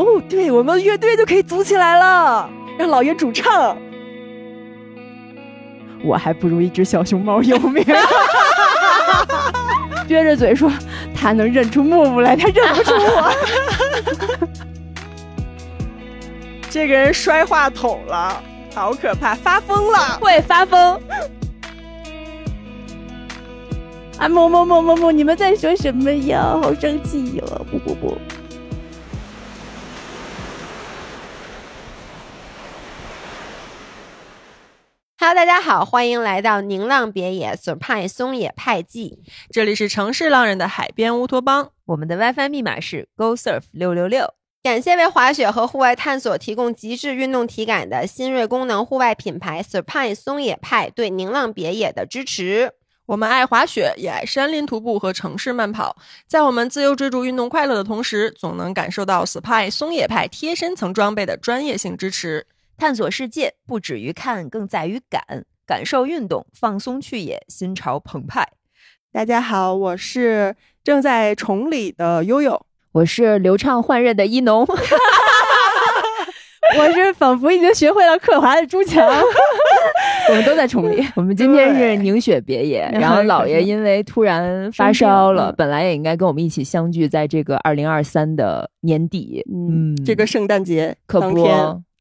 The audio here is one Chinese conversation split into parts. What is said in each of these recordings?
哦，对，我们乐队就可以组起来了，让老爷主唱。我还不如一只小熊猫有名。撅着嘴说，他能认出木木来，他认不出我。这个人摔话筒了，好可怕，发疯了，会发疯。啊，木木木木木，你们在说什么呀？好生气哟！不不不。Hello，大家好，欢迎来到宁浪别野 Surprise 松野派记。这里是城市浪人的海边乌托邦，我们的 WiFi 密码是 Go Surf 六六六。感谢为滑雪和户外探索提供极致运动体感的新锐功能户外品牌 Surprise 松野派对宁浪别野的支持。我们爱滑雪，也爱山林徒步和城市慢跑。在我们自由追逐运动快乐的同时，总能感受到 Surprise 松野派贴身层装备的专业性支持。探索世界不止于看，更在于感。感受运动，放松去也，心潮澎湃。大家好，我是正在崇礼的悠悠，我是流畅换刃的一农 我是仿佛已经学会了刻滑的朱强。我们都在崇礼。我们今天是凝雪别野，然后姥爷因为突然发烧了，本来也应该跟我们一起相聚在这个二零二三的年底。嗯，这个圣诞节可不。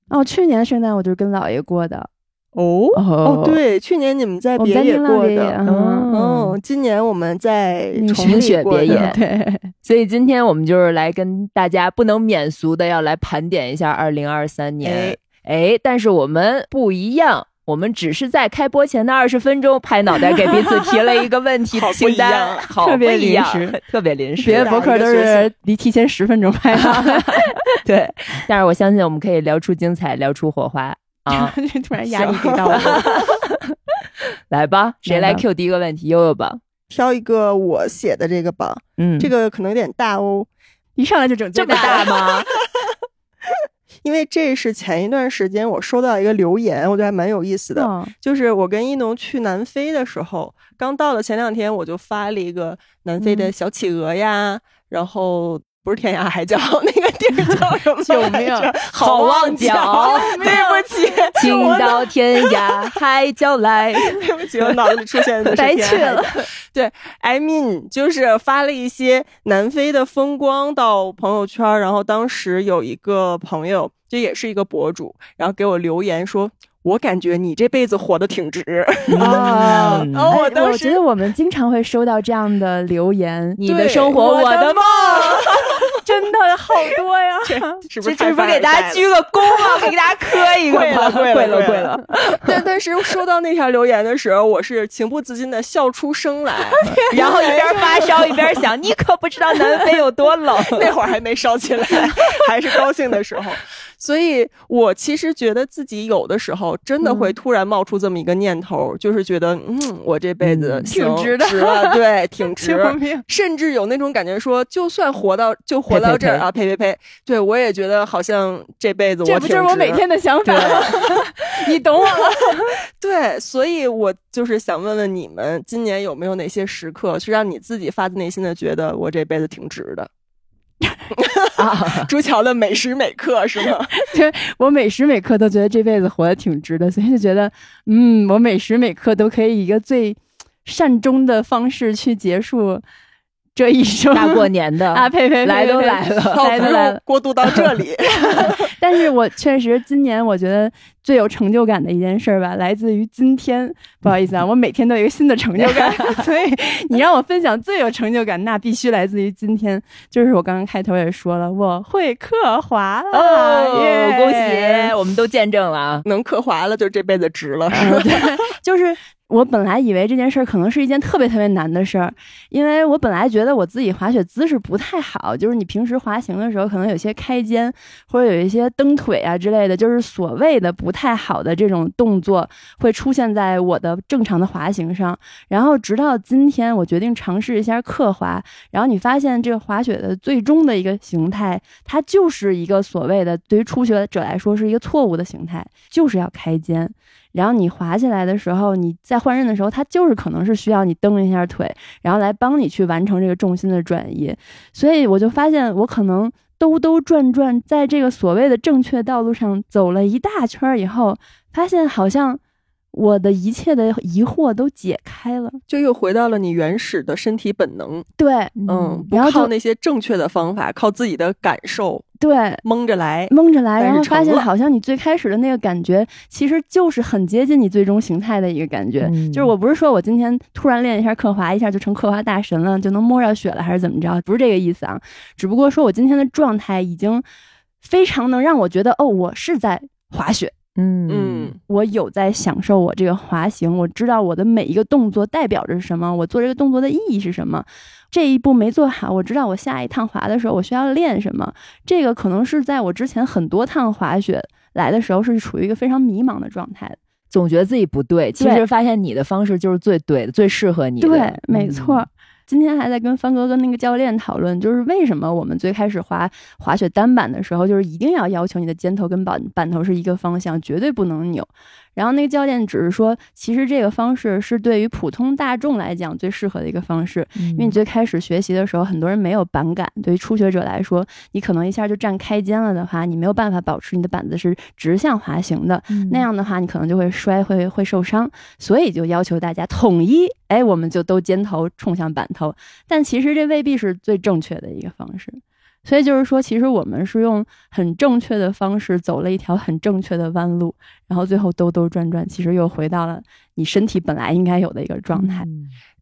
哦，去年圣诞我就是跟姥爷过的。哦哦，对，去年你们在别野过的。哦，今年我们在重雪别野。对，所以今天我们就是来跟大家不能免俗的要来盘点一下二零二三年。哎，但是我们不一样，我们只是在开播前的二十分钟拍脑袋给彼此提了一个问题 清单，好 特别临时，特别临时。别的博客都是离提前十分钟拍的。对，但是我相信我们可以聊出精彩，聊出火花啊！突然压力给到我，来吧，谁来 Q 第一个问题？悠悠吧，挑一个我写的这个吧。嗯，这个可能有点大哦，一上来就整这么大吗？因为这是前一段时间我收到一个留言，我觉得还蛮有意思的。就是我跟一农去南非的时候，刚到了前两天，我就发了一个南非的小企鹅呀，然后。不是天涯海角，那个地儿叫什么？救命！好望角。对不起，请到天涯海角来。对不起，我脑子里出现的是白去了。对，I mean，就是发了一些南非的风光到朋友圈，然后当时有一个朋友，这也是一个博主，然后给我留言说。我感觉你这辈子活得挺值啊！我我觉得我们经常会收到这样的留言：你的生活，我的梦，真的好多呀！这不是？是不给大家鞠个躬吗？给大家磕一个，跪了，跪了，跪了！但但是收到那条留言的时候，我是情不自禁的笑出声来，然后一边发烧一边想：你可不知道南非有多冷。那会儿还没烧起来，还是高兴的时候。所以，我其实觉得自己有的时候真的会突然冒出这么一个念头，就是觉得，嗯，我这辈子挺值的，对，挺值，甚至有那种感觉，说就算活到就活到这儿啊，呸呸呸，对我也觉得好像这辈子我这不就是我每天的想法吗？你懂我了，对，所以我就是想问问你们，今年有没有哪些时刻是让你自己发自内心的觉得我这辈子挺值的？啊，朱桥的每时每刻是吗？对 我每时每刻都觉得这辈子活得挺值的，所以就觉得，嗯，我每时每刻都可以以一个最善终的方式去结束。这一生大过年的 啊，呸呸，来都来了，来都来了，过渡到这里。但是我确实今年我觉得最有成就感的一件事吧，来自于今天。不好意思啊，我每天都有一个新的成就感，所以你让我分享最有成就感，那必须来自于今天。就是我刚刚开头也说了，我会刻滑了，恭喜，我们都见证了啊，能刻滑了，就这辈子值了，就是。我本来以为这件事儿可能是一件特别特别难的事儿，因为我本来觉得我自己滑雪姿势不太好，就是你平时滑行的时候可能有些开肩或者有一些蹬腿啊之类的，就是所谓的不不太好的这种动作会出现在我的正常的滑行上。然后直到今天，我决定尝试一下刻滑，然后你发现这个滑雪的最终的一个形态，它就是一个所谓的对于初学者来说是一个错误的形态，就是要开肩。然后你滑起来的时候，你在换刃的时候，它就是可能是需要你蹬一下腿，然后来帮你去完成这个重心的转移。所以我就发现，我可能兜兜转转，在这个所谓的正确道路上走了一大圈以后，发现好像。我的一切的疑惑都解开了，就又回到了你原始的身体本能。对，嗯，不靠那些正确的方法，靠自己的感受。对，蒙着来，蒙着来，然后发现好像你最开始的那个感觉，其实就是很接近你最终形态的一个感觉。就是我不是说我今天突然练一下刻滑，一下就成刻滑大神了，就能摸着雪了，还是怎么着？不是这个意思啊，只不过说我今天的状态已经非常能让我觉得，哦，我是在滑雪。嗯嗯，我有在享受我这个滑行，我知道我的每一个动作代表着什么，我做这个动作的意义是什么。这一步没做好，我知道我下一趟滑的时候我需要练什么。这个可能是在我之前很多趟滑雪来的时候是处于一个非常迷茫的状态，总觉得自己不对。其实发现你的方式就是最对的，最适合你的。对，没错。今天还在跟方哥跟那个教练讨论，就是为什么我们最开始滑滑雪单板的时候，就是一定要要求你的肩头跟板板头是一个方向，绝对不能扭。然后那个教练只是说，其实这个方式是对于普通大众来讲最适合的一个方式，因为你最开始学习的时候，很多人没有板感，对于初学者来说，你可能一下就站开肩了的话，你没有办法保持你的板子是直向滑行的，那样的话你可能就会摔，会会受伤，所以就要求大家统一，哎，我们就都肩头冲向板头，但其实这未必是最正确的一个方式。所以就是说，其实我们是用很正确的方式走了一条很正确的弯路，然后最后兜兜转转，其实又回到了你身体本来应该有的一个状态。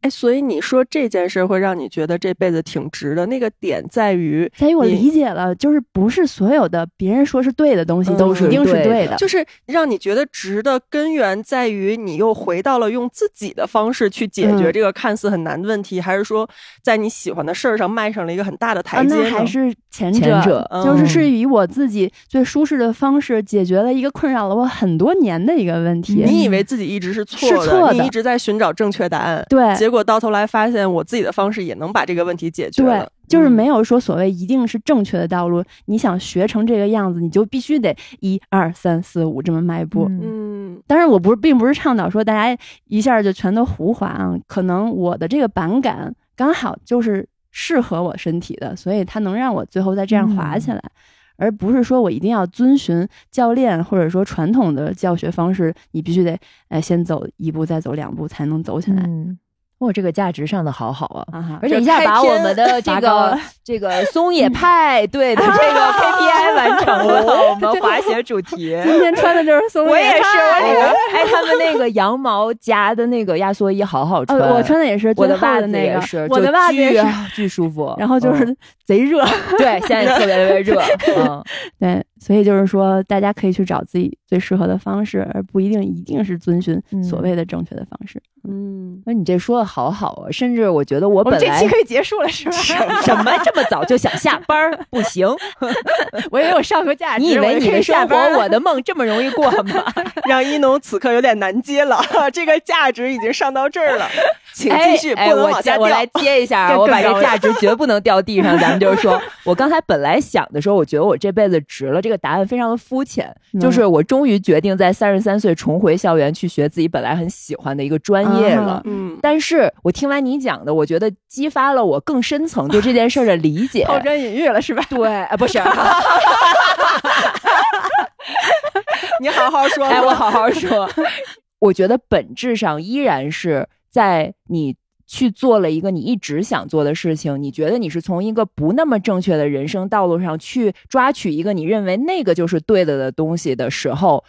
哎，所以你说这件事会让你觉得这辈子挺值的，那个点在于，在于我理解了，就是不是所有的别人说是对的东西都是一定是对的，就是让你觉得值的根源在于你又回到了用自己的方式去解决这个看似很难的问题，还是说在你喜欢的事儿上迈上了一个很大的台阶？那还是前者，就是是以我自己最舒适的方式解决了一个困扰了我很多年的一个问题。你以为自己一直是错的，你一直在寻找正确答案，对。结果到头来发现，我自己的方式也能把这个问题解决了。对，就是没有说所谓一定是正确的道路。你想学成这个样子，你就必须得一二三四五这么迈步。嗯，当然，我不是，并不是倡导说大家一下就全都胡滑啊。可能我的这个板感刚好就是适合我身体的，所以它能让我最后再这样滑起来，而不是说我一定要遵循教练或者说传统的教学方式，你必须得哎先走一步，再走两步才能走起来。哇，这个价值上的好好啊！而且一下把我们的 这个 这个松野派对的这个 KPI 完成了。我们滑雪主题，今天穿的就是松野。我也是，我里面哎，他们那个羊毛夹的那个压缩衣好好穿。我穿的也是，我的袜子也是，我的袜子也是巨舒服。然后就是贼热，对，现在特别特别热。嗯，对，所以就是说，大家可以去找自己最适合的方式，而不一定一定是遵循所谓的正确的方式。嗯，那你这说的好好啊，甚至我觉得我本来这期可以结束了，是吧？什么这么早就想下班？不行，我也有上个价值。你以为你的生活，我的梦这么容易过吗？让一农此刻有点难接了，这个价值已经上到这儿了，请继续，不能往下掉。我来接一下，我把这价值绝不能掉地上。咱们就是说，我刚才本来想的时候，我觉得我这辈子值了。这个答案非常的肤浅，就是我终于决定在三十三岁重回校园去学自己本来很喜欢的一个专业。业了，嗯，但是我听完你讲的，我觉得激发了我更深层对这件事的理解，抛砖引玉了，是吧？对，啊，不是，你好好说，哎，我好好说。我觉得本质上依然是在你去做了一个你一直想做的事情，你觉得你是从一个不那么正确的人生道路上去抓取一个你认为那个就是对的的东西的时候。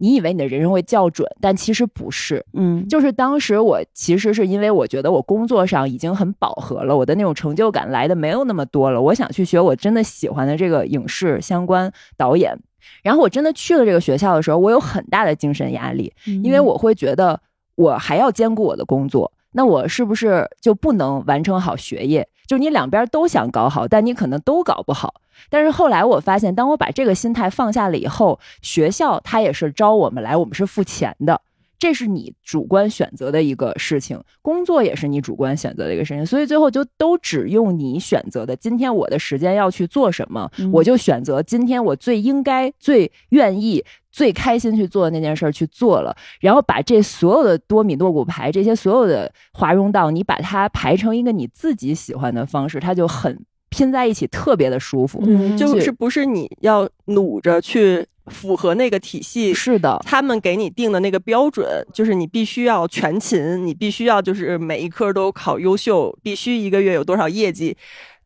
你以为你的人生会校准，但其实不是。嗯，就是当时我其实是因为我觉得我工作上已经很饱和了，我的那种成就感来的没有那么多了。我想去学我真的喜欢的这个影视相关导演。然后我真的去了这个学校的时候，我有很大的精神压力，因为我会觉得我还要兼顾我的工作，那我是不是就不能完成好学业？就你两边都想搞好，但你可能都搞不好。但是后来我发现，当我把这个心态放下了以后，学校它也是招我们来，我们是付钱的，这是你主观选择的一个事情，工作也是你主观选择的一个事情，所以最后就都只用你选择的。今天我的时间要去做什么，我就选择今天我最应该、最愿意、最开心去做的那件事去做了，然后把这所有的多米诺骨牌，这些所有的华容道，你把它排成一个你自己喜欢的方式，它就很。拼在一起特别的舒服。嗯，就是不是你要努着去符合那个体系，是的，他们给你定的那个标准，就是你必须要全勤，你必须要就是每一科都考优秀，必须一个月有多少业绩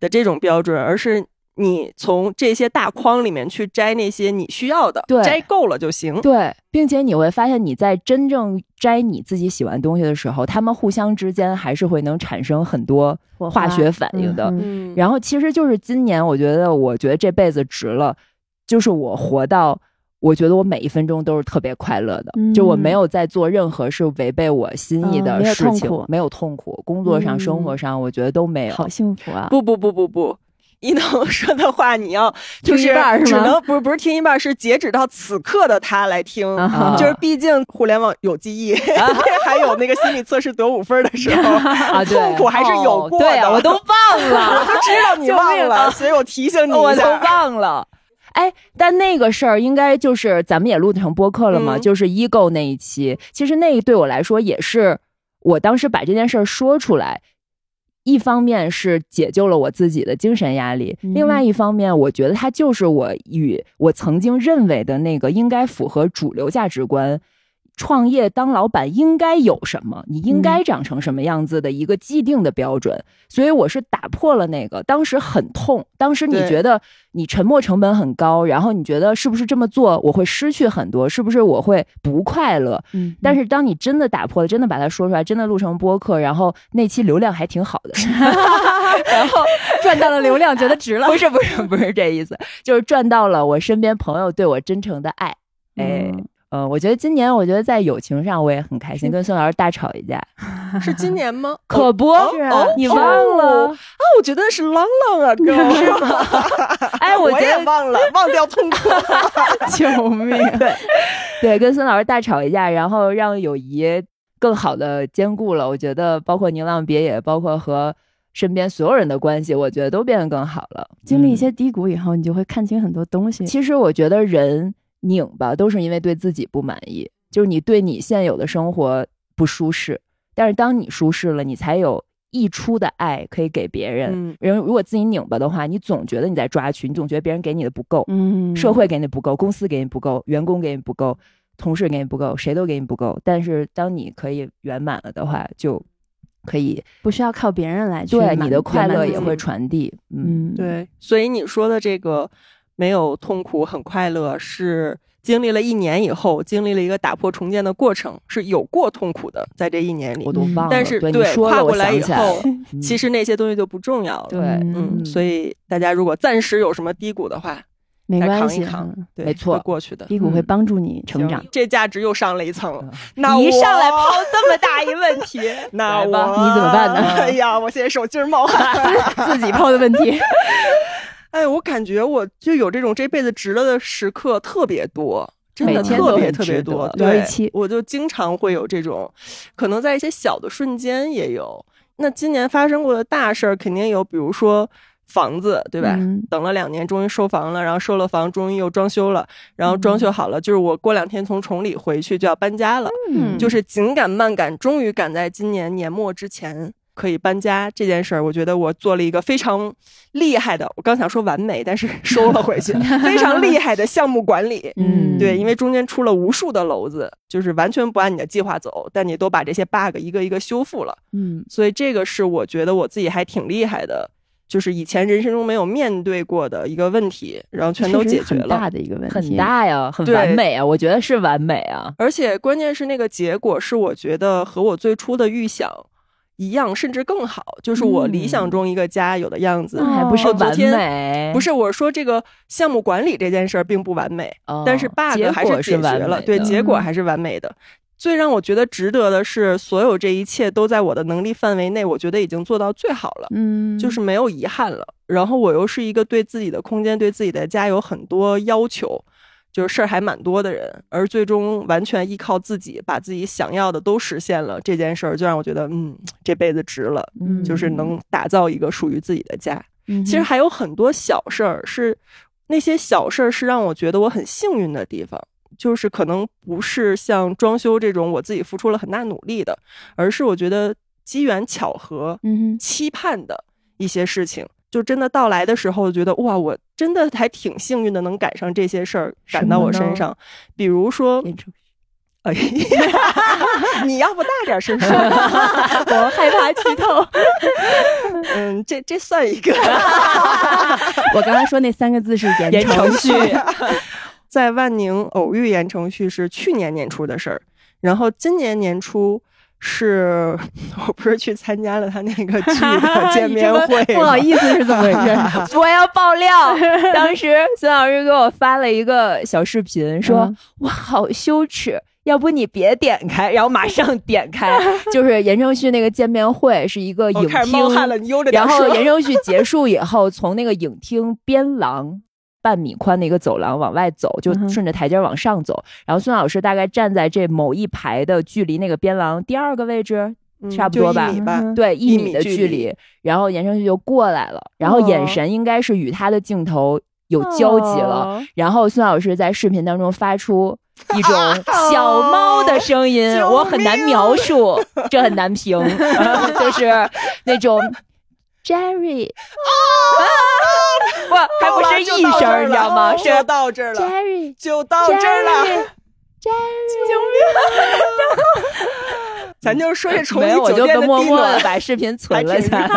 的这种标准，而是。你从这些大框里面去摘那些你需要的，对，摘够了就行。对，并且你会发现你在真正摘你自己喜欢东西的时候，他们互相之间还是会能产生很多化学反应的。嗯，然后其实就是今年，我觉得，我觉得这辈子值了，就是我活到，我觉得我每一分钟都是特别快乐的，就我没有在做任何是违背我心意的事情，没有痛苦，工作上、生活上，我觉得都没有。好幸福啊！不不不不不。一能 说的话，你要就是只能不是不是听一半，是截止到此刻的他来听，就是毕竟互联网有记忆，还有那个心理测试得五分的时候啊，痛苦还是有过的，我都忘了，我都知道你忘了，所以我提醒你我都忘了。哎，但那个事儿应该就是咱们也录成播客了嘛，就是 ego 那一期，其实那对我来说也是我当时把这件事儿说出来。一方面是解救了我自己的精神压力，另外一方面，我觉得它就是我与我曾经认为的那个应该符合主流价值观。创业当老板应该有什么？你应该长成什么样子的一个既定的标准？所以我是打破了那个，当时很痛。当时你觉得你沉没成本很高，然后你觉得是不是这么做我会失去很多？是不是我会不快乐？嗯。但是当你真的打破了，真的把它说出来，真的录成播客，然后那期流量还挺好的，然后赚到了流量，觉得值了。不是不是不是这意思，就是赚到了我身边朋友对我真诚的爱。哎。呃，我觉得今年，我觉得在友情上我也很开心，跟孙老师大吵一架，是今年吗？可不，你忘了啊？我觉得是浪浪啊，哥，是吗？哎，我也忘了，忘掉痛苦，救命！对，对，跟孙老师大吵一架，然后让友谊更好的兼顾了。我觉得，包括宁浪别野，包括和身边所有人的关系，我觉得都变得更好了。经历一些低谷以后，你就会看清很多东西。其实，我觉得人。拧巴都是因为对自己不满意，就是你对你现有的生活不舒适。但是当你舒适了，你才有溢出的爱可以给别人。人如果自己拧巴的话，你总觉得你在抓取，你总觉得别人给你的不够，嗯，社会给你不够，公司给你不够，员工给你不够，同事给你不够，谁都给你不够。但是当你可以圆满了的话，就可以不需要靠别人来对你的快乐也会传递。嗯，对。所以你说的这个。没有痛苦，很快乐，是经历了一年以后，经历了一个打破重建的过程，是有过痛苦的，在这一年里，我都忘了。但是对跨过来以后，其实那些东西就不重要了。对，嗯，所以大家如果暂时有什么低谷的话，没关系，对，没错，过去的低谷会帮助你成长。这价值又上了一层。那一上来抛这么大一问题，那我你怎么办呢？哎呀，我现在手劲冒汗，自己抛的问题。哎，我感觉我就有这种这辈子值了的时刻特别多，真的特别特别多。对，我就经常会有这种，可能在一些小的瞬间也有。那今年发生过的大事儿肯定有，比如说房子，对吧？等了两年，终于收房了，然后收了房，终于又装修了，然后装修好了，就是我过两天从崇礼回去就要搬家了，嗯，就是紧赶慢赶，终于赶在今年年末之前。可以搬家这件事儿，我觉得我做了一个非常厉害的。我刚想说完美，但是 收了回去。非常厉害的项目管理，嗯，对，因为中间出了无数的篓子，就是完全不按你的计划走，但你都把这些 bug 一个一个修复了，嗯，所以这个是我觉得我自己还挺厉害的，就是以前人生中没有面对过的一个问题，然后全都解决了。大的一个问题，很大呀，很完美啊，我觉得是完美啊。而且关键是那个结果是我觉得和我最初的预想。一样，甚至更好，就是我理想中一个家有的样子，还不是完美。不是我说这个项目管理这件事儿并不完美，但是 bug 还是解决了，对，结果还是完美的。最让我觉得值得的是，所有这一切都在我的能力范围内，我觉得已经做到最好了，嗯，就是没有遗憾了。然后我又是一个对自己的空间、对自己的家有很多要求。就是事儿还蛮多的人，而最终完全依靠自己把自己想要的都实现了，这件事儿就让我觉得，嗯，这辈子值了。嗯，就是能打造一个属于自己的家。嗯，其实还有很多小事儿，是那些小事儿是让我觉得我很幸运的地方，就是可能不是像装修这种我自己付出了很大努力的，而是我觉得机缘巧合、嗯，期盼的一些事情。就真的到来的时候，觉得哇，我真的还挺幸运的，能赶上这些事儿赶到我身上。比如说，哎，你要不大点声说，我害怕剧透。嗯，这这算一个。我刚刚说那三个字是言承旭，在万宁偶遇言承旭是去年年初的事儿，然后今年年初。是我不是去参加了他那个 剧的见面会，不好意思是怎么回事？我要爆料，当时孙老师给我发了一个小视频，说我好羞耻，要不你别点开，然后马上点开，就是言承旭那个见面会是一个影厅，然后言承旭结束以后，从那个影厅边廊。半米宽的一个走廊往外走，就顺着台阶往上走。然后孙老师大概站在这某一排的距离那个边廊第二个位置，差不多吧？对，一米的距离。然后言承旭就过来了，然后眼神应该是与他的镜头有交集了。然后孙老师在视频当中发出一种 小猫的声音，我很难描述，这很难评，就是那种。Jerry，不，还不是 一声，你知道吗？就到这儿了，Jerry，就到这儿了，Jerry，救命！咱就说这重庆酒店的默默的把视频存了下来。什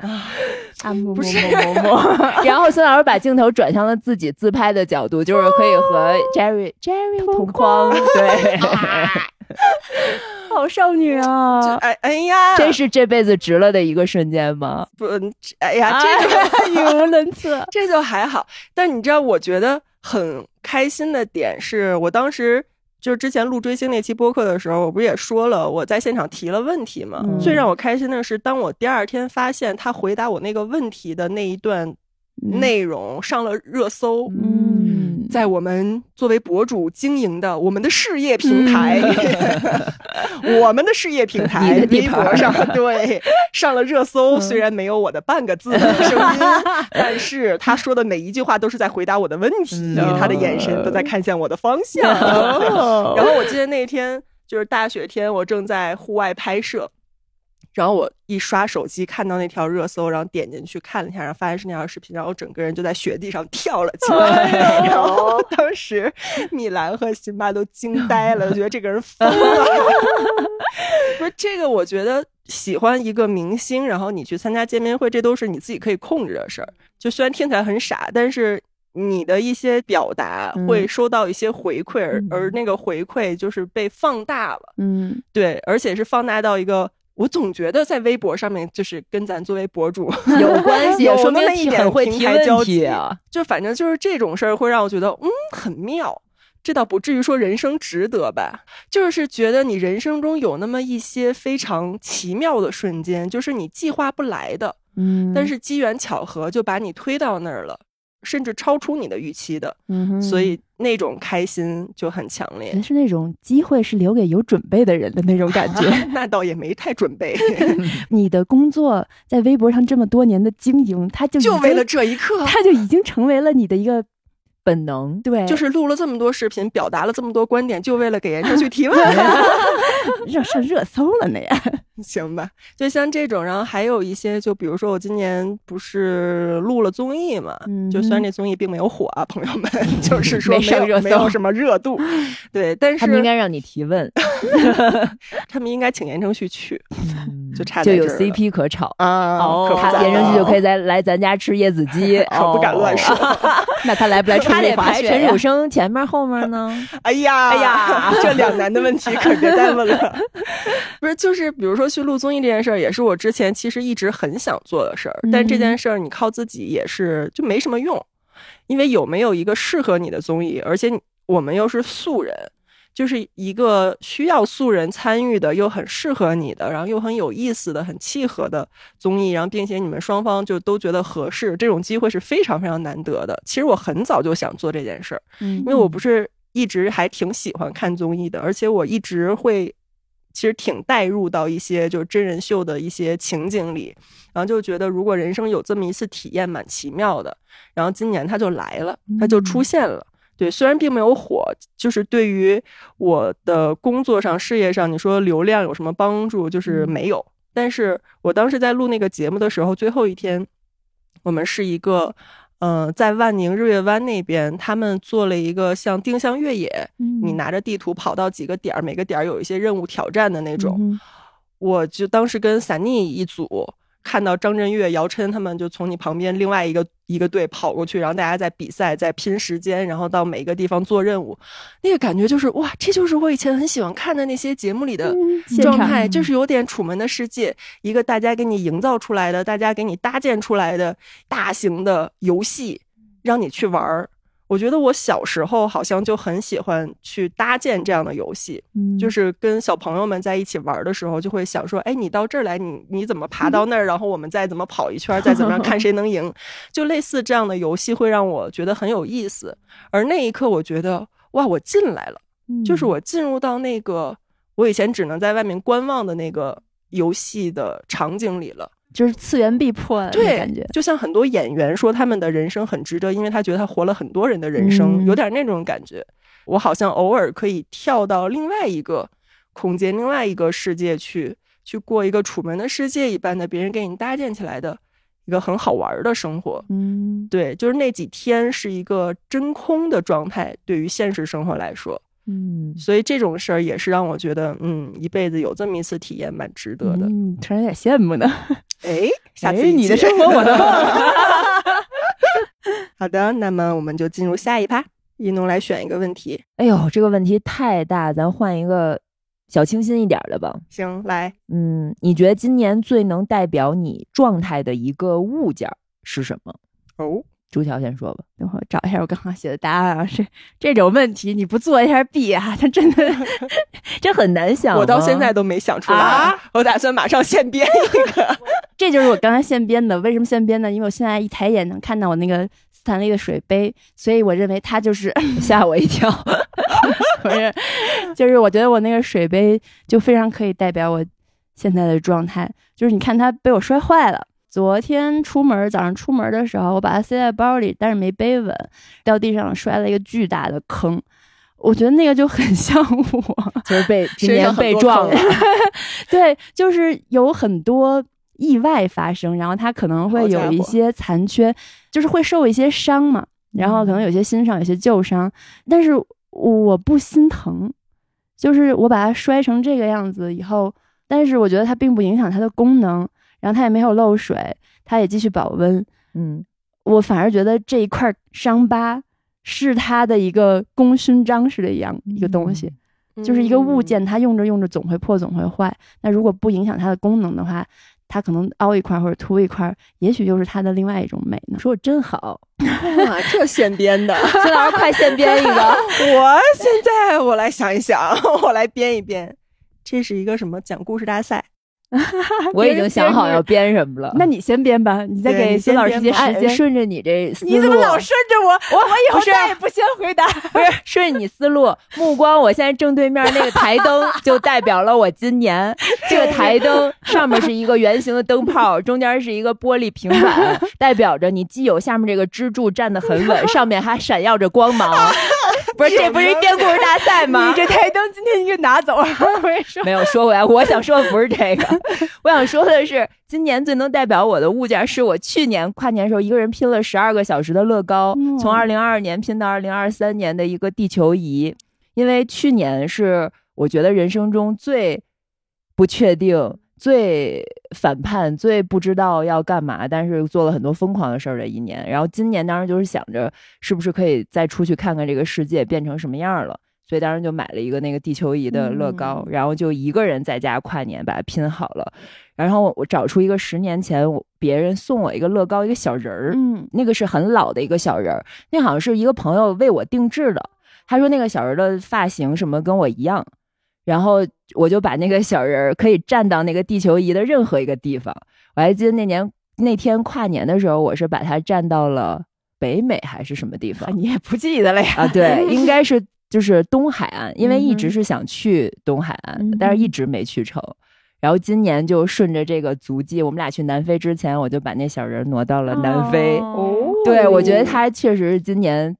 么？啊，不是，然后孙老师把镜头转向了自己自拍的角度，就是可以和 Jerry Jerry 同框，对。好少女啊！哎哎呀，这是这辈子值了的一个瞬间吗？不，哎呀，这就 语无伦次，这就还好。但你知道，我觉得很开心的点是，我当时就是之前录追星那期播客的时候，我不是也说了，我在现场提了问题吗？最让我开心的是，当我第二天发现他回答我那个问题的那一段。内容上了热搜，嗯，在我们作为博主经营的我们的事业平台，我们的事业平台微博上，对，上了热搜。虽然没有我的半个字的声音，但是他说的每一句话都是在回答我的问题，他的眼神都在看向我的方向。然后我记得那天就是大雪天，我正在户外拍摄。然后我一刷手机看到那条热搜，然后点进去看了一下，然后发现是那条视频，然后我整个人就在雪地上 跳了起来。然后当时米兰和辛巴都惊呆了，觉得这个人疯了。不是这个，我觉得喜欢一个明星，然后你去参加见面会，这都是你自己可以控制的事儿。就虽然听起来很傻，但是你的一些表达会收到一些回馈，而而那个回馈就是被放大了。嗯，对，而且是放大到一个。我总觉得在微博上面，就是跟咱作为博主 有关系，有那么一点会平台交集啊。就反正就是这种事儿，会让我觉得嗯很妙。这倒不至于说人生值得吧，就是觉得你人生中有那么一些非常奇妙的瞬间，就是你计划不来的，嗯，但是机缘巧合就把你推到那儿了。甚至超出你的预期的，嗯，所以那种开心就很强烈。是那种机会是留给有准备的人的那种感觉。那倒也没太准备。你的工作在微博上这么多年的经营，他就就为了这一刻，他就已经成为了你的一个。本能。对，就是录了这么多视频，表达了这么多观点，就为了给言承旭提问，热上热搜了呢呀？行吧，就像这种，然后还有一些，就比如说我今年不是录了综艺嘛，就虽然这综艺并没有火啊，朋友们，就是说没有没有什么热度，对，但是他们应该让你提问，他们应该请言承旭去，就差就有 CP 可炒啊，他言承旭就可以再来咱家吃椰子鸡，可不敢乱说，那他来不来？他得排陈楚生前面后面呢？哎呀，哎呀，这两难的问题可别再问了。不是，就是比如说去录综艺这件事儿，也是我之前其实一直很想做的事儿。但这件事儿你靠自己也是就没什么用，因为有没有一个适合你的综艺，而且我们又是素人。就是一个需要素人参与的，又很适合你的，然后又很有意思的、很契合的综艺，然后并且你们双方就都觉得合适，这种机会是非常非常难得的。其实我很早就想做这件事儿，因为我不是一直还挺喜欢看综艺的，而且我一直会其实挺带入到一些就是真人秀的一些情景里，然后就觉得如果人生有这么一次体验，蛮奇妙的。然后今年它就来了，它就出现了。对，虽然并没有火，就是对于我的工作上、事业上，你说流量有什么帮助？就是没有，但是我当时在录那个节目的时候，最后一天，我们是一个，嗯，在万宁日月湾那边，他们做了一个像定向越野，你拿着地图跑到几个点儿，每个点儿有一些任务挑战的那种。我就当时跟散逆一组。看到张震岳、姚琛他们就从你旁边另外一个一个队跑过去，然后大家在比赛，在拼时间，然后到每一个地方做任务，那个感觉就是哇，这就是我以前很喜欢看的那些节目里的状态，就是有点《楚门的世界》，一个大家给你营造出来的、大家给你搭建出来的大型的游戏，让你去玩儿。我觉得我小时候好像就很喜欢去搭建这样的游戏，就是跟小朋友们在一起玩的时候，就会想说：“哎，你到这儿来，你你怎么爬到那儿？然后我们再怎么跑一圈，再怎么样看谁能赢。”就类似这样的游戏会让我觉得很有意思。而那一刻，我觉得哇，我进来了，就是我进入到那个我以前只能在外面观望的那个游戏的场景里了。就是次元壁破的感觉，就像很多演员说他们的人生很值得，因为他觉得他活了很多人的人生，有点那种感觉。我好像偶尔可以跳到另外一个空间、另外一个世界去，去过一个楚门的世界一般的别人给你搭建起来的一个很好玩的生活。嗯，对，就是那几天是一个真空的状态，对于现实生活来说。嗯，所以这种事儿也是让我觉得，嗯，一辈子有这么一次体验蛮值得的。嗯，突然有点羡慕呢。哎，下次你的生活我的梦。好的，那么我们就进入下一趴，一农来选一个问题。哎呦，这个问题太大，咱换一个小清新一点的吧。行，来，嗯，你觉得今年最能代表你状态的一个物件是什么？哦。朱桥先说吧，等会儿找一下我刚刚写的答案啊。是这种问题，你不做一下弊啊？他真的 这很难想，我到现在都没想出来。我打算马上现编一个。这就是我刚才现编的。为什么现编呢？因为我现在一抬眼能看到我那个斯坦利的水杯，所以我认为他就是 吓我一跳。不是，就是我觉得我那个水杯就非常可以代表我现在的状态。就是你看它被我摔坏了。昨天出门，早上出门的时候，我把它塞在包里，但是没背稳，掉地上摔了一个巨大的坑。我觉得那个就很像我，就是被 今年被撞了。对，就是有很多意外发生，然后它可能会有一些残缺，就是会受一些伤嘛，然后可能有些新伤，有些旧伤，但是我不心疼，就是我把它摔成这个样子以后，但是我觉得它并不影响它的功能。然后它也没有漏水，它也继续保温。嗯，我反而觉得这一块伤疤是它的一个功勋章似的一样一个东西，就是一个物件，它用着用着总会破，总会坏。那如果不影响它的功能的话，它可能凹一块或者凸一块，也许就是它的另外一种美呢。说我真好，哇，这现编的，孙老师快现编一个。我现在我来想一想，我来编一编。这是一个什么讲故事大赛？我已经想好要编什么了，那你先编吧，你再给孙老师些时间，顺着你这思路。你怎么老顺着我？我 我以后再也不先回答。不是顺着你思路，目光，我现在正对面那个台灯就代表了我今年。这个台灯上面是一个圆形的灯泡，中间是一个玻璃平板，代表着你既有下面这个支柱站得很稳，上面还闪耀着光芒。不是，这不是编故事大赛吗？你这台灯今天你给拿走了，没有说回来。我想说的不是这个，我想说的是，今年最能代表我的物件，是我去年跨年时候一个人拼了十二个小时的乐高，从二零二二年拼到二零二三年的一个地球仪。因为去年是我觉得人生中最不确定。最反叛、最不知道要干嘛，但是做了很多疯狂的事儿的一年。然后今年当时就是想着，是不是可以再出去看看这个世界变成什么样了。所以当时就买了一个那个地球仪的乐高，然后就一个人在家跨年把它拼好了。然后我找出一个十年前别人送我一个乐高一个小人儿，嗯，那个是很老的一个小人儿，那好像是一个朋友为我定制的。他说那个小人的发型什么跟我一样。然后我就把那个小人儿可以站到那个地球仪的任何一个地方。我还记得那年那天跨年的时候，我是把它站到了北美还是什么地方？你也不记得了呀？啊，对，应该是就是东海岸，因为一直是想去东海岸，但是一直没去成。然后今年就顺着这个足迹，我们俩去南非之前，我就把那小人挪到了南非。哦，对，我觉得他确实是今年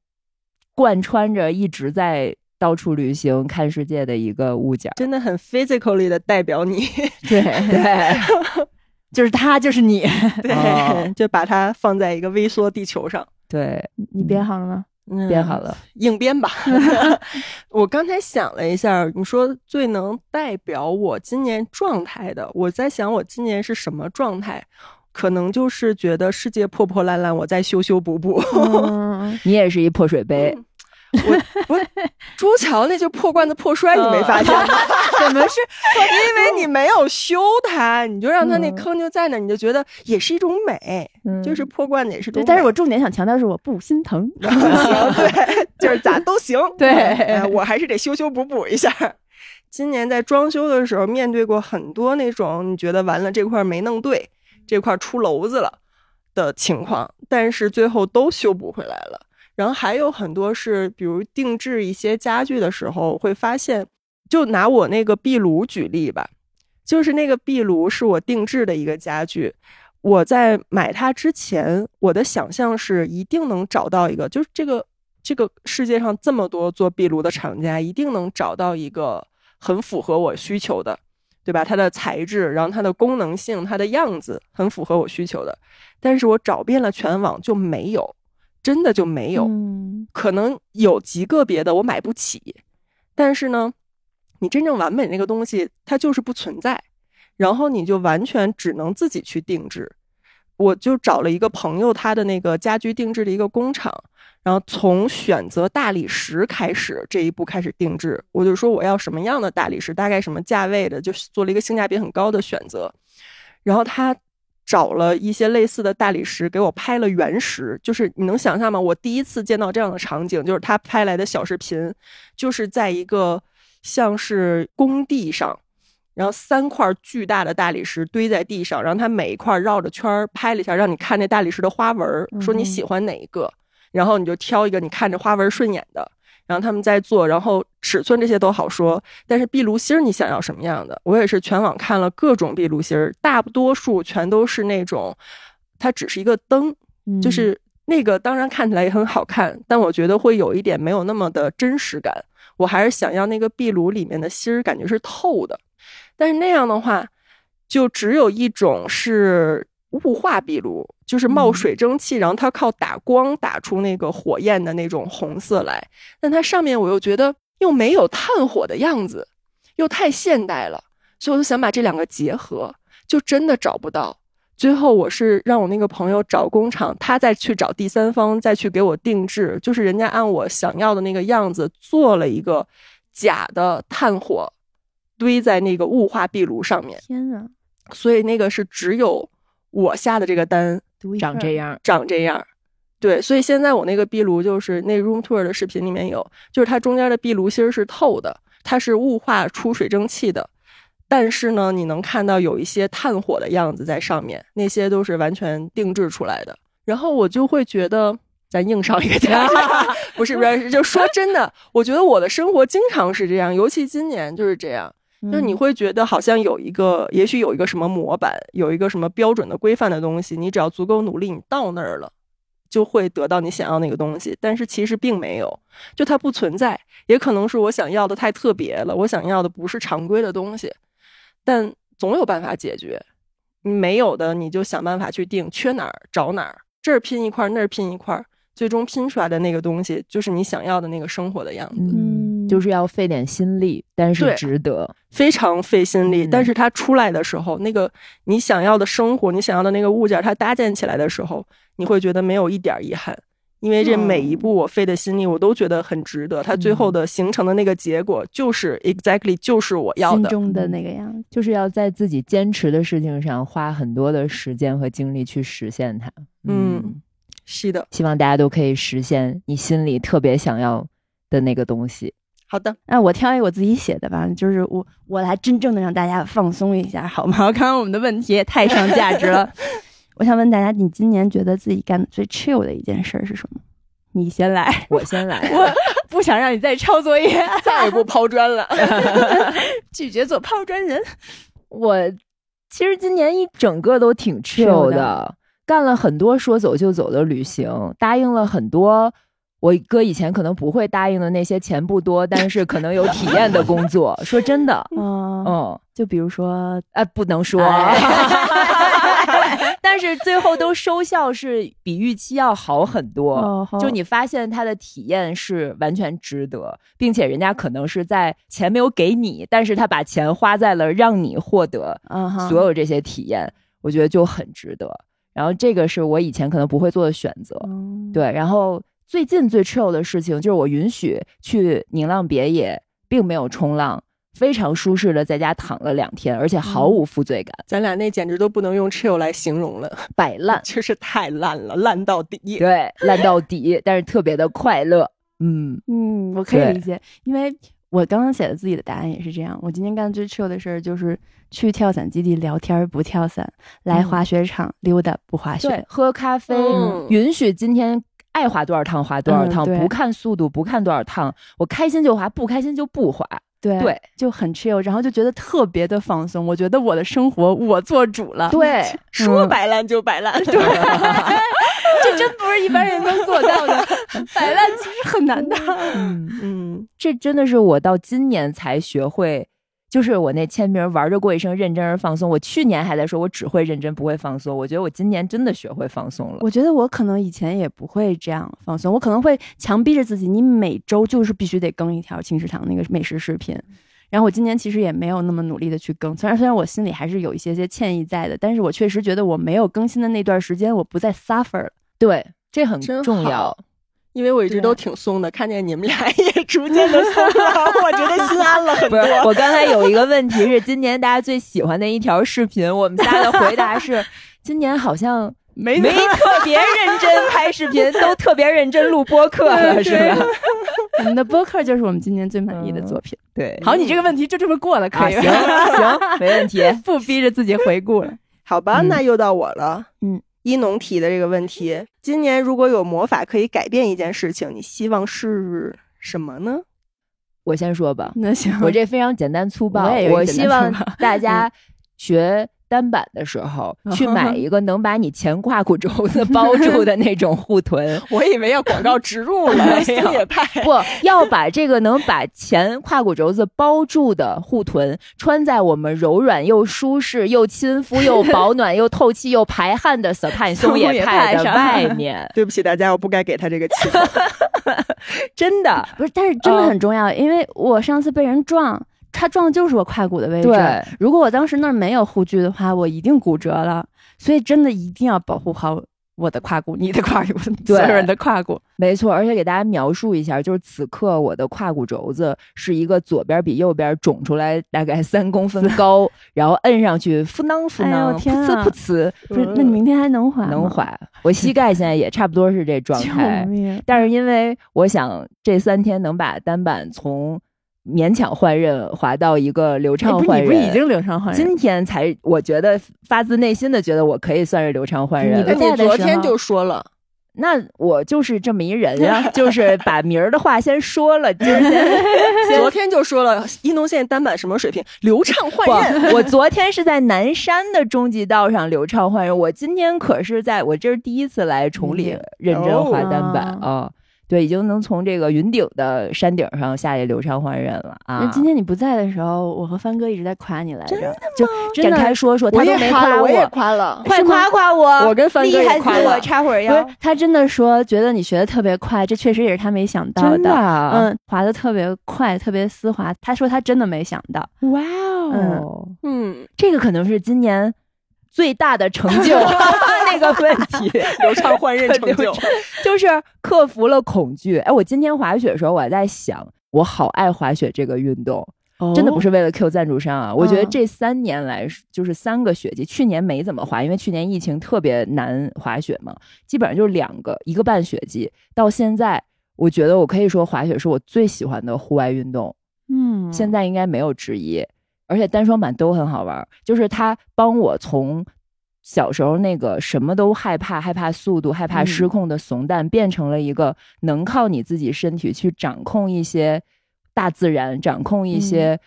贯穿着一直在。到处旅行、看世界的一个物件，真的很 physically 的代表你。对对，就是他，就是你。对，就把它放在一个微缩地球上。对你编好了吗？编好了，硬编吧。我刚才想了一下，你说最能代表我今年状态的，我在想我今年是什么状态。可能就是觉得世界破破烂烂，我在修修补补。你也是一破水杯。我我 朱桥那就破罐子破摔，你没发现吗？怎么是？因为你没有修它，你就让它那坑就在那，你就觉得也是一种美，就是破罐子也是种。但是我重点想强调是，我不心疼。行，对，就是咋都行。对，我还是得修修补补一下。今年在装修的时候，面对过很多那种你觉得完了这块没弄对。这块出篓子了的情况，但是最后都修补回来了。然后还有很多是，比如定制一些家具的时候，会发现，就拿我那个壁炉举例吧，就是那个壁炉是我定制的一个家具。我在买它之前，我的想象是一定能找到一个，就是这个这个世界上这么多做壁炉的厂家，一定能找到一个很符合我需求的。对吧？它的材质，然后它的功能性，它的样子很符合我需求的，但是我找遍了全网就没有，真的就没有。可能有极个别的我买不起，但是呢，你真正完美那个东西它就是不存在，然后你就完全只能自己去定制。我就找了一个朋友，他的那个家居定制的一个工厂。然后从选择大理石开始这一步开始定制，我就说我要什么样的大理石，大概什么价位的，就做了一个性价比很高的选择。然后他找了一些类似的大理石给我拍了原石，就是你能想象吗？我第一次见到这样的场景，就是他拍来的小视频，就是在一个像是工地上，然后三块巨大的大理石堆在地上，然后他每一块绕着圈拍了一下，让你看那大理石的花纹，说你喜欢哪一个。然后你就挑一个你看着花纹顺眼的，然后他们在做，然后尺寸这些都好说。但是壁炉芯儿你想要什么样的？我也是全网看了各种壁炉芯儿，大多数全都是那种，它只是一个灯，就是那个当然看起来也很好看，但我觉得会有一点没有那么的真实感。我还是想要那个壁炉里面的芯儿感觉是透的，但是那样的话，就只有一种是。雾化壁炉就是冒水蒸气，然后它靠打光打出那个火焰的那种红色来，但它上面我又觉得又没有炭火的样子，又太现代了，所以我就想把这两个结合，就真的找不到。最后我是让我那个朋友找工厂，他再去找第三方，再去给我定制，就是人家按我想要的那个样子做了一个假的炭火堆在那个雾化壁炉上面。天啊！所以那个是只有。我下的这个单长这样，长这样，对，所以现在我那个壁炉就是那 room tour 的视频里面有，就是它中间的壁炉芯是透的，它是雾化出水蒸气的，但是呢，你能看到有一些炭火的样子在上面，那些都是完全定制出来的。然后我就会觉得，咱硬上一个价，不是不是，就说真的，我觉得我的生活经常是这样，尤其今年就是这样。就是你会觉得好像有一个，也许有一个什么模板，有一个什么标准的规范的东西，你只要足够努力，你到那儿了，就会得到你想要那个东西。但是其实并没有，就它不存在，也可能是我想要的太特别了，我想要的不是常规的东西，但总有办法解决。你没有的，你就想办法去定，缺哪儿找哪儿，这儿拼一块，那儿拼一块。最终拼出来的那个东西，就是你想要的那个生活的样子。嗯，就是要费点心力，但是值得，非常费心力。但是它出来的时候，那个你想要的生活，你想要的那个物件，它搭建起来的时候，你会觉得没有一点遗憾，因为这每一步我费的心力，我都觉得很值得。它最后的形成的那个结果，就是 exactly 就是我要的心中的那个样子，就是要在自己坚持的事情上花很多的时间和精力去实现它。嗯。是的，希望大家都可以实现你心里特别想要的那个东西。好的，那我挑一个我自己写的吧，就是我我来真正的让大家放松一下，好吗？刚刚我们的问题也太上价值了。我想问大家，你今年觉得自己干的最 chill 的一件事是什么？你先来，我先来。我不想让你再抄作业，再也不抛砖了，拒绝做抛砖人。我其实今年一整个都挺 chill 的。干了很多说走就走的旅行，答应了很多我哥以前可能不会答应的那些钱不多，但是可能有体验的工作。说真的，嗯嗯，就比如说，哎，不能说。但是最后都收效是比预期要好很多，就你发现他的体验是完全值得，并且人家可能是在钱没有给你，但是他把钱花在了让你获得所有这些体验，我觉得就很值得。然后这个是我以前可能不会做的选择，对。然后最近最 chill 的事情就是我允许去宁浪别野，并没有冲浪。非常舒适的在家躺了两天，而且毫无负罪感。咱俩那简直都不能用 chill 来形容了，摆烂，就是太烂了，烂到底。对，烂到底，但是特别的快乐。嗯嗯，我可以理解，因为我刚刚写的自己的答案也是这样。我今天干最 chill 的事儿就是去跳伞基地聊天不跳伞，来滑雪场溜达不滑雪，喝咖啡，允许今天爱滑多少趟滑多少趟，不看速度，不看多少趟，我开心就滑，不开心就不滑。对，就很 chill，然后就觉得特别的放松。我觉得我的生活我做主了。对，说摆烂就摆烂。对，这真不是一般人能做到的。摆烂其实很难的。嗯嗯，这真的是我到今年才学会。就是我那签名玩着过一生，认真而放松。我去年还在说，我只会认真不会放松。我觉得我今年真的学会放松了。我觉得我可能以前也不会这样放松，我可能会强逼着自己，你每周就是必须得更一条青食堂那个美食视频。然后我今年其实也没有那么努力的去更，虽然虽然我心里还是有一些些歉意在的，但是我确实觉得我没有更新的那段时间，我不再 suffer 了。对，这很重要。因为我一直都挺松的，看见你们俩 也逐渐的松了，我觉得心安了很多。我刚才有一个问题是，今年大家最喜欢的一条视频，我们仨的回答是，今年好像没没特别认真拍视频，都特别认真录播客了，是吧？我们的播客就是我们今年最满意的作品。对，好，你这个问题就这么过了，可以？行行，没问题，不逼着自己回顾了。好吧，那又到我了。嗯。一农提的这个问题，今年如果有魔法可以改变一件事情，你希望是什么呢？我先说吧。那行，我这非常简单粗暴。我希望大家 学。单板的时候去买一个能把你前胯骨轴子包住的那种护臀，我以为要广告植入了，松 野派不要把这个能把前胯骨轴子包住的护臀穿在我们柔软又舒适又亲肤又保暖又透气又排汗的 Supine 松野派的外面。对不起大家，我不该给他这个气。真的不是，但是真的很重要，因为我上次被人撞。他撞的就是我胯骨的位置。对，如果我当时那儿没有护具的话，我一定骨折了。所以真的一定要保护好我的胯骨，你的胯骨，所有人的胯骨。没错，而且给大家描述一下，就是此刻我的胯骨轴子是一个左边比右边肿出来大概三公分高，然后摁上去，噗囔噗囔，噗呲噗呲。不是，那你明天还能滑？能滑。我膝盖现在也差不多是这状态。但是因为我想这三天能把单板从。勉强换刃，滑到一个流畅换刃。你不已经流畅换刃？今天才，我觉得发自内心的觉得我可以算是流畅换刃。你昨天就说了，那我就是这么一人呀，就是把名儿的话先说了。今天 昨天就说了，一农现在单板什么水平？流畅换刃。我昨天是在南山的中级道上流畅换刃，我今天可是在我这是第一次来崇礼认真滑单板啊。对，已经能从这个云顶的山顶上下来流畅换刃了啊！那今天你不在的时候，我和帆哥一直在夸你来着，就展开说说，他都没夸我，我也夸了，快夸夸我！我跟帆哥厉害死我，插会儿腰。他真的说觉得你学的特别快，这确实也是他没想到的。嗯，滑的特别快，特别丝滑。他说他真的没想到。哇哦，嗯，这个可能是今年。最大的成就 那个问题，流畅换刃成就，就是克服了恐惧。哎，我今天滑雪的时候，我还在想，我好爱滑雪这个运动，真的不是为了 Q 赞助商啊。我觉得这三年来，就是三个雪季，去年没怎么滑，因为去年疫情特别难滑雪嘛，基本上就是两个一个半雪季。到现在，我觉得我可以说滑雪是我最喜欢的户外运动。嗯，现在应该没有之一。而且单双板都很好玩，就是他帮我从小时候那个什么都害怕、害怕速度、害怕失控的怂蛋，变成了一个能靠你自己身体去掌控一些大自然、掌控一些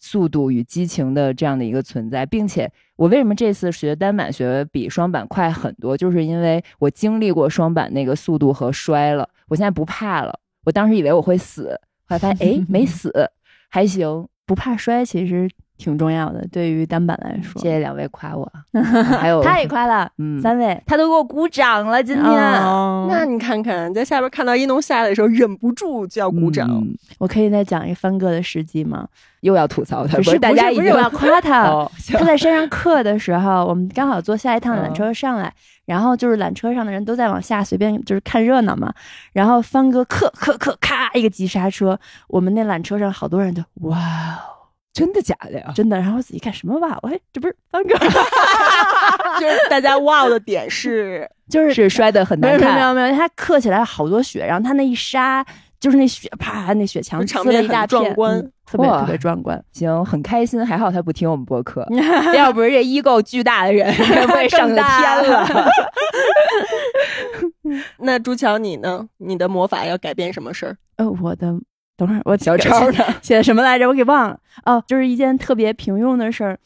速度与激情的这样的一个存在，并且我为什么这次学单板学比双板快很多，就是因为我经历过双板那个速度和摔了，我现在不怕了。我当时以为我会死，后来发现哎没 死，还行，不怕摔其实挺重要的。对于单板来说，谢谢两位夸我，还有他也夸了，嗯，三位他都给我鼓掌了，今天。那你看看在下边看到一农下来的时候，忍不住就要鼓掌。我可以再讲一个翻哥的事迹吗？又要吐槽他，不是大家不是我要夸他。他在山上课的时候，我们刚好坐下一趟缆车上来，然后就是缆车上的人都在往下随便就是看热闹嘛。然后翻哥刻刻刻咔一个急刹车，我们那缆车上好多人就哇哦。真的假的呀？真的。然后仔细看什么哇？哎，这不是方哥？就是大家哇的点是，就是是摔的很难看。没有没有，他刻起来好多血，然后他那一刹，就是那雪啪，那雪墙 场面一大壮观，特别特别壮观。行，很开心。还好他不听我们播客，要不是这 ego 巨大的人，被上天了。那朱乔你呢？你的魔法要改变什么事儿？呃，我的。等会儿，我小抄呢？写的什么来着？我给忘了。哦，就是一件特别平庸的事儿，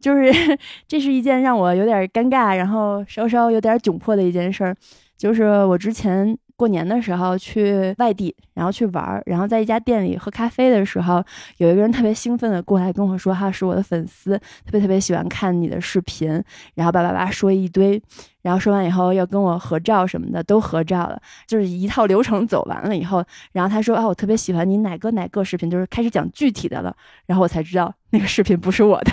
就是 这是一件让我有点尴尬，然后稍稍有点窘迫的一件事儿，就是我之前。过年的时候去外地，然后去玩儿，然后在一家店里喝咖啡的时候，有一个人特别兴奋的过来跟我说：“他是我的粉丝，特别特别喜欢看你的视频。”然后叭叭叭说一堆，然后说完以后要跟我合照什么的，都合照了，就是一套流程走完了以后，然后他说：“啊，我特别喜欢你哪个哪个视频，就是开始讲具体的了。”然后我才知道那个视频不是我的，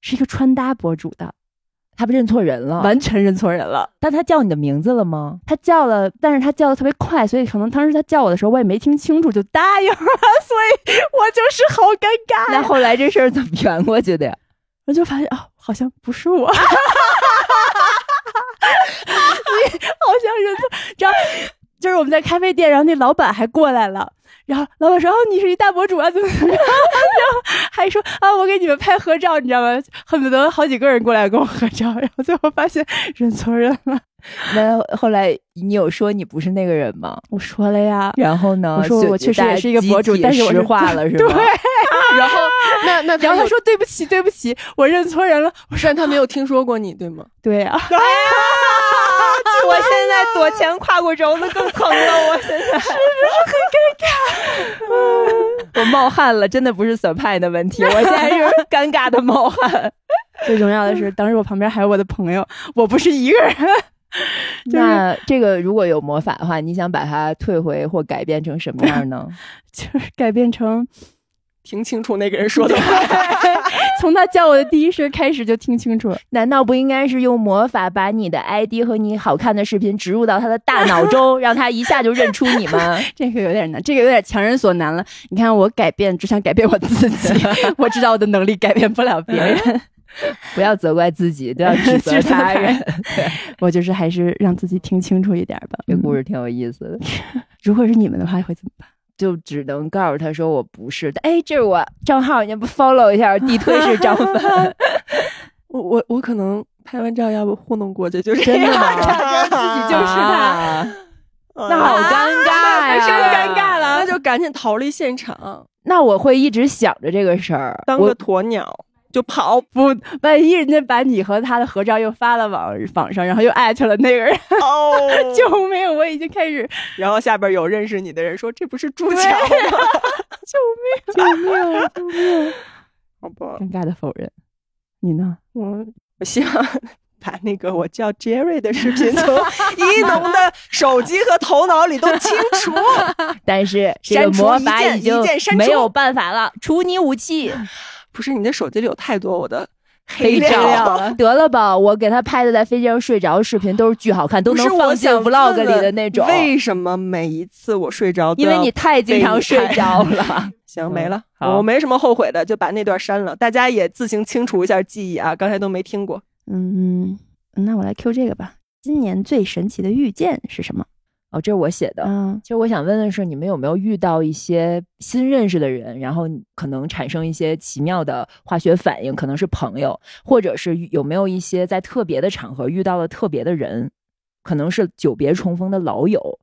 是一个穿搭博主的。他不认错人了，完全认错人了。但他叫你的名字了吗？他叫了，但是他叫的特别快，所以可能当时他叫我的时候，我也没听清楚就答应了，所以我就是好尴尬。那后来这事儿怎么圆过去的呀？我就发现哦，好像不是我，你好像认错。知道，就是我们在咖啡店，然后那老板还过来了。然后老板说：“哦，你是一大博主啊，怎么怎么样？” 然后还说：“啊，我给你们拍合照，你知道吗？恨不得好几个人过来跟我合照。”然后最后发现认错人了。那后来你有说你不是那个人吗？我说了呀。然后呢？我说我确实也是一个博主，但是实话了，是吧？对。然后那那然后他说：“对不起，对不起，我认错人了。”我说：“他没有听说过你，对吗？”对呀。我现在左前胯骨轴子更疼了，我现在是不是很尴尬？我冒汗了，真的不是 surprise 的问题，我现在是尴尬的冒汗。最重要的是，当时我旁边还有我的朋友，我不是一个人。那这个如果有魔法的话，你想把它退回或改变成什么样呢？就是改变成。听清楚那个人说的话，从他叫我的第一声开始就听清楚了。难道不应该是用魔法把你的 ID 和你好看的视频植入到他的大脑中，让他一下就认出你吗？这个有点难，这个有点强人所难了。你看我改变，只想改变我自己，我知道我的能力改变不了别人。不要责怪自己，都要指责他人。我就是还是让自己听清楚一点吧。这故事挺有意思的。如果是你们的话，会怎么办？就只能告诉他说我不是的，哎，这是我账号，你不 follow 一下，地推是张粉。我我我可能拍完照要不糊弄过去，就是真的吗？自己就是他，那好尴尬呀，太尴尬了，那就赶紧逃离现场。那我会一直想着这个事儿，当个鸵鸟。就跑不，万一人家把你和他的合照又发了网网上，然后又艾特了那个人，哦，救命！我已经开始，然后下边有认识你的人说这不是朱桥吗？救命！救命！救命！好吧，尴尬的否认。你呢？我我希望把那个我叫 Jerry 的视频从一农的手机和头脑里都清除，但是这个魔法已经没有办法了，除你武器。不是你的手机里有太多我的黑照了，得了吧！我给他拍的在飞机上睡着的视频都是巨好看，都能放进 vlog 里的那种。为什么每一次我睡着，因为你太经常睡着了。行，没了，我没什么后悔的，就把那段删了。大家也自行清除一下记忆啊！刚才都没听过。嗯，那我来 Q 这个吧。今年最神奇的遇见是什么？哦，这是我写的。嗯，其实我想问的是，你们有没有遇到一些新认识的人，然后可能产生一些奇妙的化学反应？可能是朋友，或者是有没有一些在特别的场合遇到了特别的人，可能是久别重逢的老友，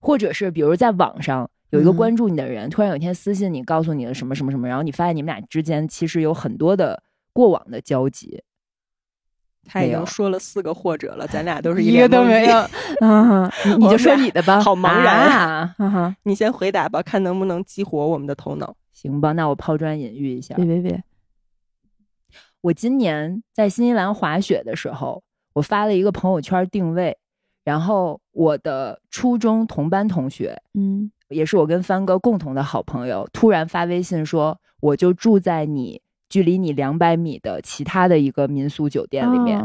或者是比如在网上有一个关注你的人，突然有一天私信你，告诉你了什么什么什么，然后你发现你们俩之间其实有很多的过往的交集。他已经说了四个或者了，咱俩都是一个都没有。嗯，你就说你的吧，好茫然啊！你先回答吧，看能不能激活我们的头脑。行吧，那我抛砖引玉一下。别别别！我今年在新西兰滑雪的时候，我发了一个朋友圈定位，然后我的初中同班同学，嗯，也是我跟帆哥共同的好朋友，突然发微信说，我就住在你。距离你两百米的其他的一个民宿酒店里面，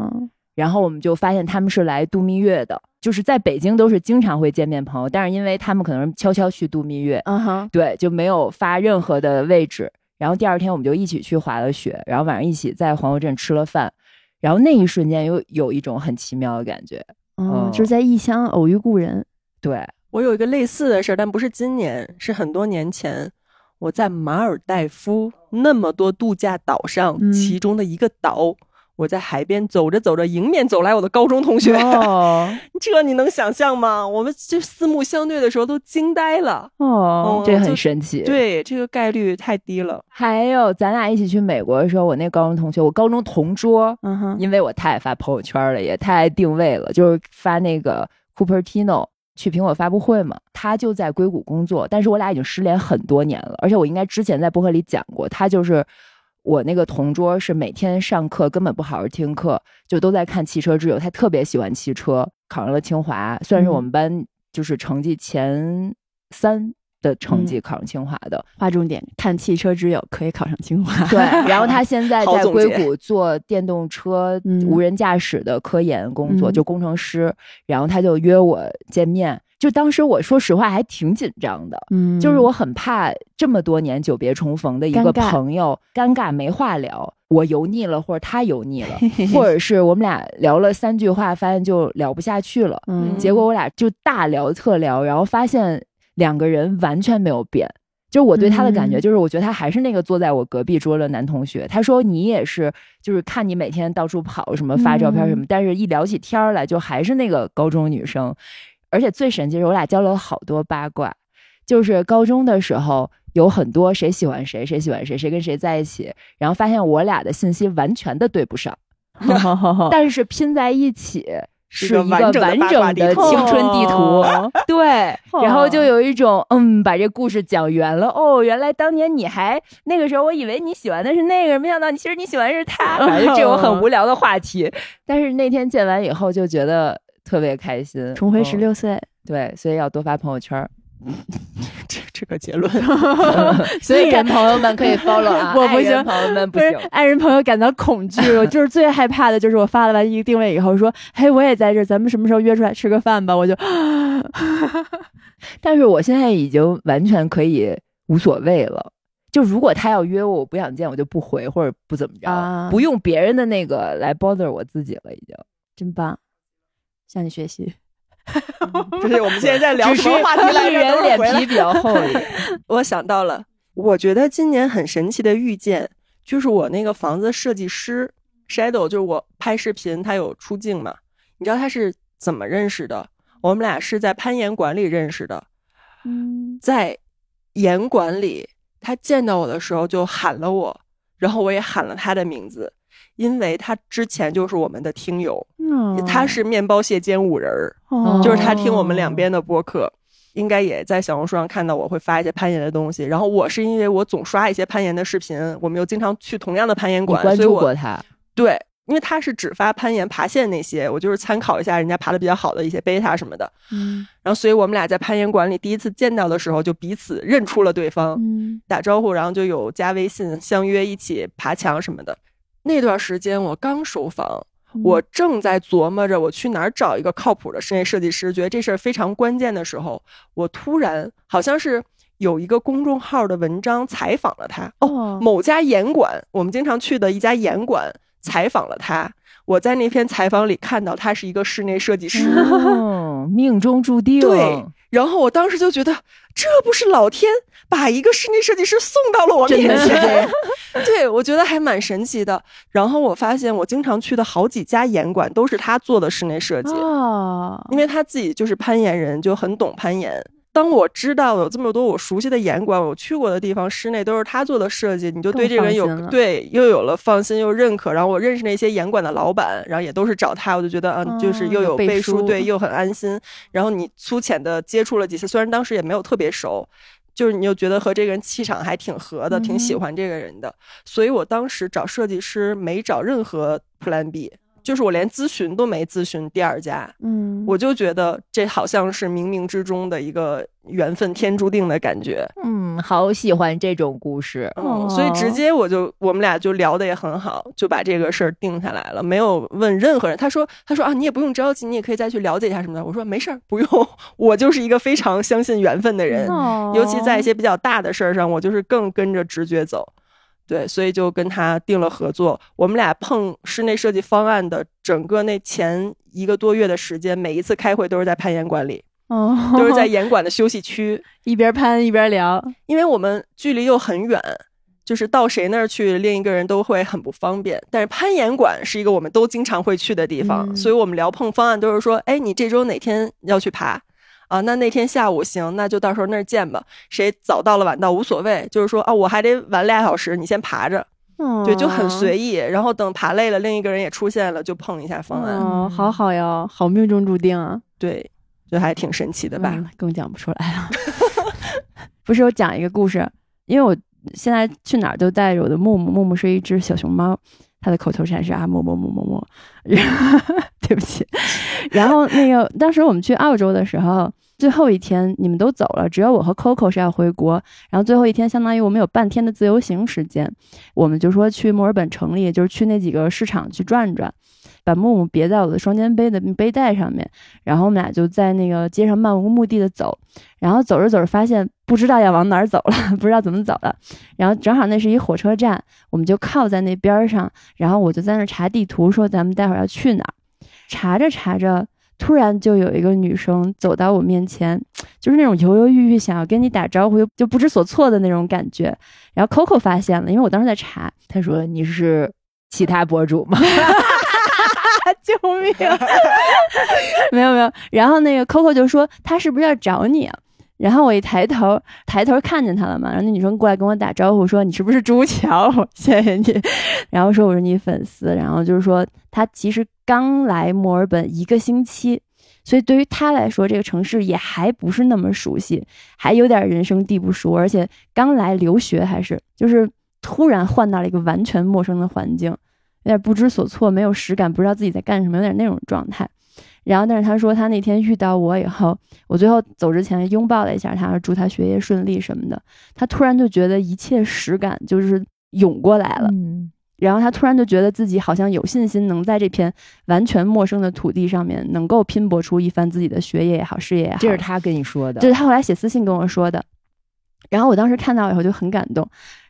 然后我们就发现他们是来度蜜月的，就是在北京都是经常会见面朋友，但是因为他们可能悄悄去度蜜月，嗯哼，对，就没有发任何的位置。然后第二天我们就一起去滑了雪，然后晚上一起在黄河镇吃了饭，然后那一瞬间又有一种很奇妙的感觉，嗯，就是在异乡偶遇故人。对我有一个类似的事儿，但不是今年，是很多年前。我在马尔代夫那么多度假岛上，其中的一个岛，我在海边走着走着，迎面走来我的高中同学，这你能想象吗？我们就四目相对的时候都惊呆了。哦，这很神奇。对，这个概率太低了。还有，咱俩一起去美国的时候，我那高中同学，我高中同桌，嗯哼，因为我太爱发朋友圈了，也太爱定位了，就是发那个 Cupertino。去苹果发布会嘛，他就在硅谷工作，但是我俩已经失联很多年了，而且我应该之前在博客里讲过，他就是我那个同桌，是每天上课根本不好好听课，就都在看《汽车之友》，他特别喜欢汽车，考上了清华，算是我们班就是成绩前三。的成绩考上清华的，划重点，看汽车之友可以考上清华。对，然后他 现在在硅谷做电动车无人驾驶的科研工作，就工程师。然后他就约我见面，就当时我说实话还挺紧张的，嗯，就是我很怕这么多年久别重逢的一个朋友尴尬没话聊，我油腻了或者他油腻了，或者是我们俩聊了三句话，发现就聊不下去了，嗯，结果我俩就大聊特聊，然后发现。两个人完全没有变，就是我对他的感觉，就是我觉得他还是那个坐在我隔壁桌的男同学。他说你也是，就是看你每天到处跑，什么发照片什么，但是一聊起天来，就还是那个高中女生。而且最神奇是，我俩交流了好多八卦，就是高中的时候有很多谁喜欢谁，谁喜欢谁，谁跟谁在一起，然后发现我俩的信息完全的对不上 但是拼在一起。是一个完整的青春地图，对，然后就有一种嗯，把这故事讲圆了。哦，原来当年你还那个时候，我以为你喜欢的是那个，没想到你其实你喜欢是他。反正这种很无聊的话题，但是那天见完以后就觉得特别开心，重回十六岁。对，所以要多发朋友圈。这这个结论，所以人朋友们可以 follow 啊。我不行，朋友们不行，爱人朋友感到恐惧。我就是最害怕的，就是我发了完一个定位以后，说，嘿，我也在这，咱们什么时候约出来吃个饭吧？我就，但是我现在已经完全可以无所谓了。就如果他要约我，我不想见，我就不回或者不怎么着，不用别人的那个来 bother 我自己了，已经真棒，向你学习。不是，我们现在在聊什么话题来着？人脸皮比较厚。我想到了，我觉得今年很神奇的遇见，就是我那个房子设计师 Shadow，就是我拍视频他有出镜嘛？你知道他是怎么认识的？我们俩是在攀岩馆里认识的。嗯，在岩馆里，他见到我的时候就喊了我，然后我也喊了他的名字。因为他之前就是我们的听友，他是面包蟹兼五人儿，就是他听我们两边的播客，应该也在小红书上看到我会发一些攀岩的东西。然后我是因为我总刷一些攀岩的视频，我们又经常去同样的攀岩馆，关注过他。对，因为他是只发攀岩爬线那些，我就是参考一下人家爬的比较好的一些贝塔什么的。嗯，然后所以我们俩在攀岩馆里第一次见到的时候，就彼此认出了对方，打招呼，然后就有加微信相约一起爬墙什么的。那段时间我刚收房，我正在琢磨着我去哪儿找一个靠谱的室内设计师，觉得这事儿非常关键的时候，我突然好像是有一个公众号的文章采访了他哦，某家严管，我们经常去的一家严管采访了他。我在那篇采访里看到他是一个室内设计师，命中注定。对，然后我当时就觉得，这不是老天把一个室内设计师送到了我面前？对，我觉得还蛮神奇的。然后我发现，我经常去的好几家岩馆都是他做的室内设计哦，因为他自己就是攀岩人，就很懂攀岩。当我知道有这么多我熟悉的严管，我去过的地方，室内都是他做的设计，你就对这个人有对又有了放心又认可。然后我认识那些严管的老板，然后也都是找他，我就觉得嗯，就是又有背书，对，又很安心。然后你粗浅的接触了几次，虽然当时也没有特别熟，就是你又觉得和这个人气场还挺合的，挺喜欢这个人的。所以我当时找设计师没找任何 Plan B。就是我连咨询都没咨询第二家，嗯，我就觉得这好像是冥冥之中的一个缘分，天注定的感觉，嗯，好喜欢这种故事，嗯，所以直接我就我们俩就聊的也很好，就把这个事儿定下来了，没有问任何人。他说他说啊，你也不用着急，你也可以再去了解一下什么的。我说没事儿，不用，我就是一个非常相信缘分的人，尤其在一些比较大的事儿上，我就是更跟着直觉走。对，所以就跟他定了合作。我们俩碰室内设计方案的整个那前一个多月的时间，每一次开会都是在攀岩馆里，哦，都是在 岩馆的休息区，一边攀一边聊。因为我们距离又很远，就是到谁那儿去，另一个人都会很不方便。但是攀岩馆是一个我们都经常会去的地方，所以我们聊碰方案都是说，哎，你这周哪天要去爬？啊，那那天下午行，那就到时候那儿见吧。谁早到了晚到无所谓，就是说啊，我还得晚俩小时，你先爬着，对，就很随意。然后等爬累了，另一个人也出现了，就碰一下方案。哦，好好哟，好命中注定啊。对，就还挺神奇的吧？更讲不出来了。不是，我讲一个故事，因为我现在去哪儿都带着我的木木，木木是一只小熊猫。他的口头禅是啊，么么么么么，对不起。然后那个当时我们去澳洲的时候，最后一天你们都走了，只有我和 Coco 是要回国。然后最后一天，相当于我们有半天的自由行时间，我们就说去墨尔本城里，就是去那几个市场去转转。把木木别在我的双肩背的背带上面，然后我们俩就在那个街上漫无目的的走，然后走着走着发现不知道要往哪儿走了，不知道怎么走了，然后正好那是一火车站，我们就靠在那边上，然后我就在那查地图，说咱们待会儿要去哪儿。查着查着，突然就有一个女生走到我面前，就是那种犹犹豫豫想要跟你打招呼又就不知所措的那种感觉。然后 Coco 发现了，因为我当时在查，她说你是其他博主吗？救命！没有没有，然后那个 Coco 就说他是不是要找你？啊？然后我一抬头，抬头看见他了嘛。然后那女生过来跟我打招呼说：“你是不是朱桥？谢谢你。”然后说我是你粉丝。然后就是说他其实刚来墨尔本一个星期，所以对于他来说这个城市也还不是那么熟悉，还有点人生地不熟，而且刚来留学还是就是突然换到了一个完全陌生的环境。有点不知所措，没有实感，不知道自己在干什么，有点那种状态。然后，但是他说他那天遇到我以后，我最后走之前拥抱了一下他，祝他学业顺利什么的。他突然就觉得一切实感就是涌过来了。嗯。然后他突然就觉得自己好像有信心能在这片完全陌生的土地上面能够拼搏出一番自己的学业也好，事业也好。这是他跟你说的，这是他后来写私信跟我说的。然后我当时看到以后就很感动。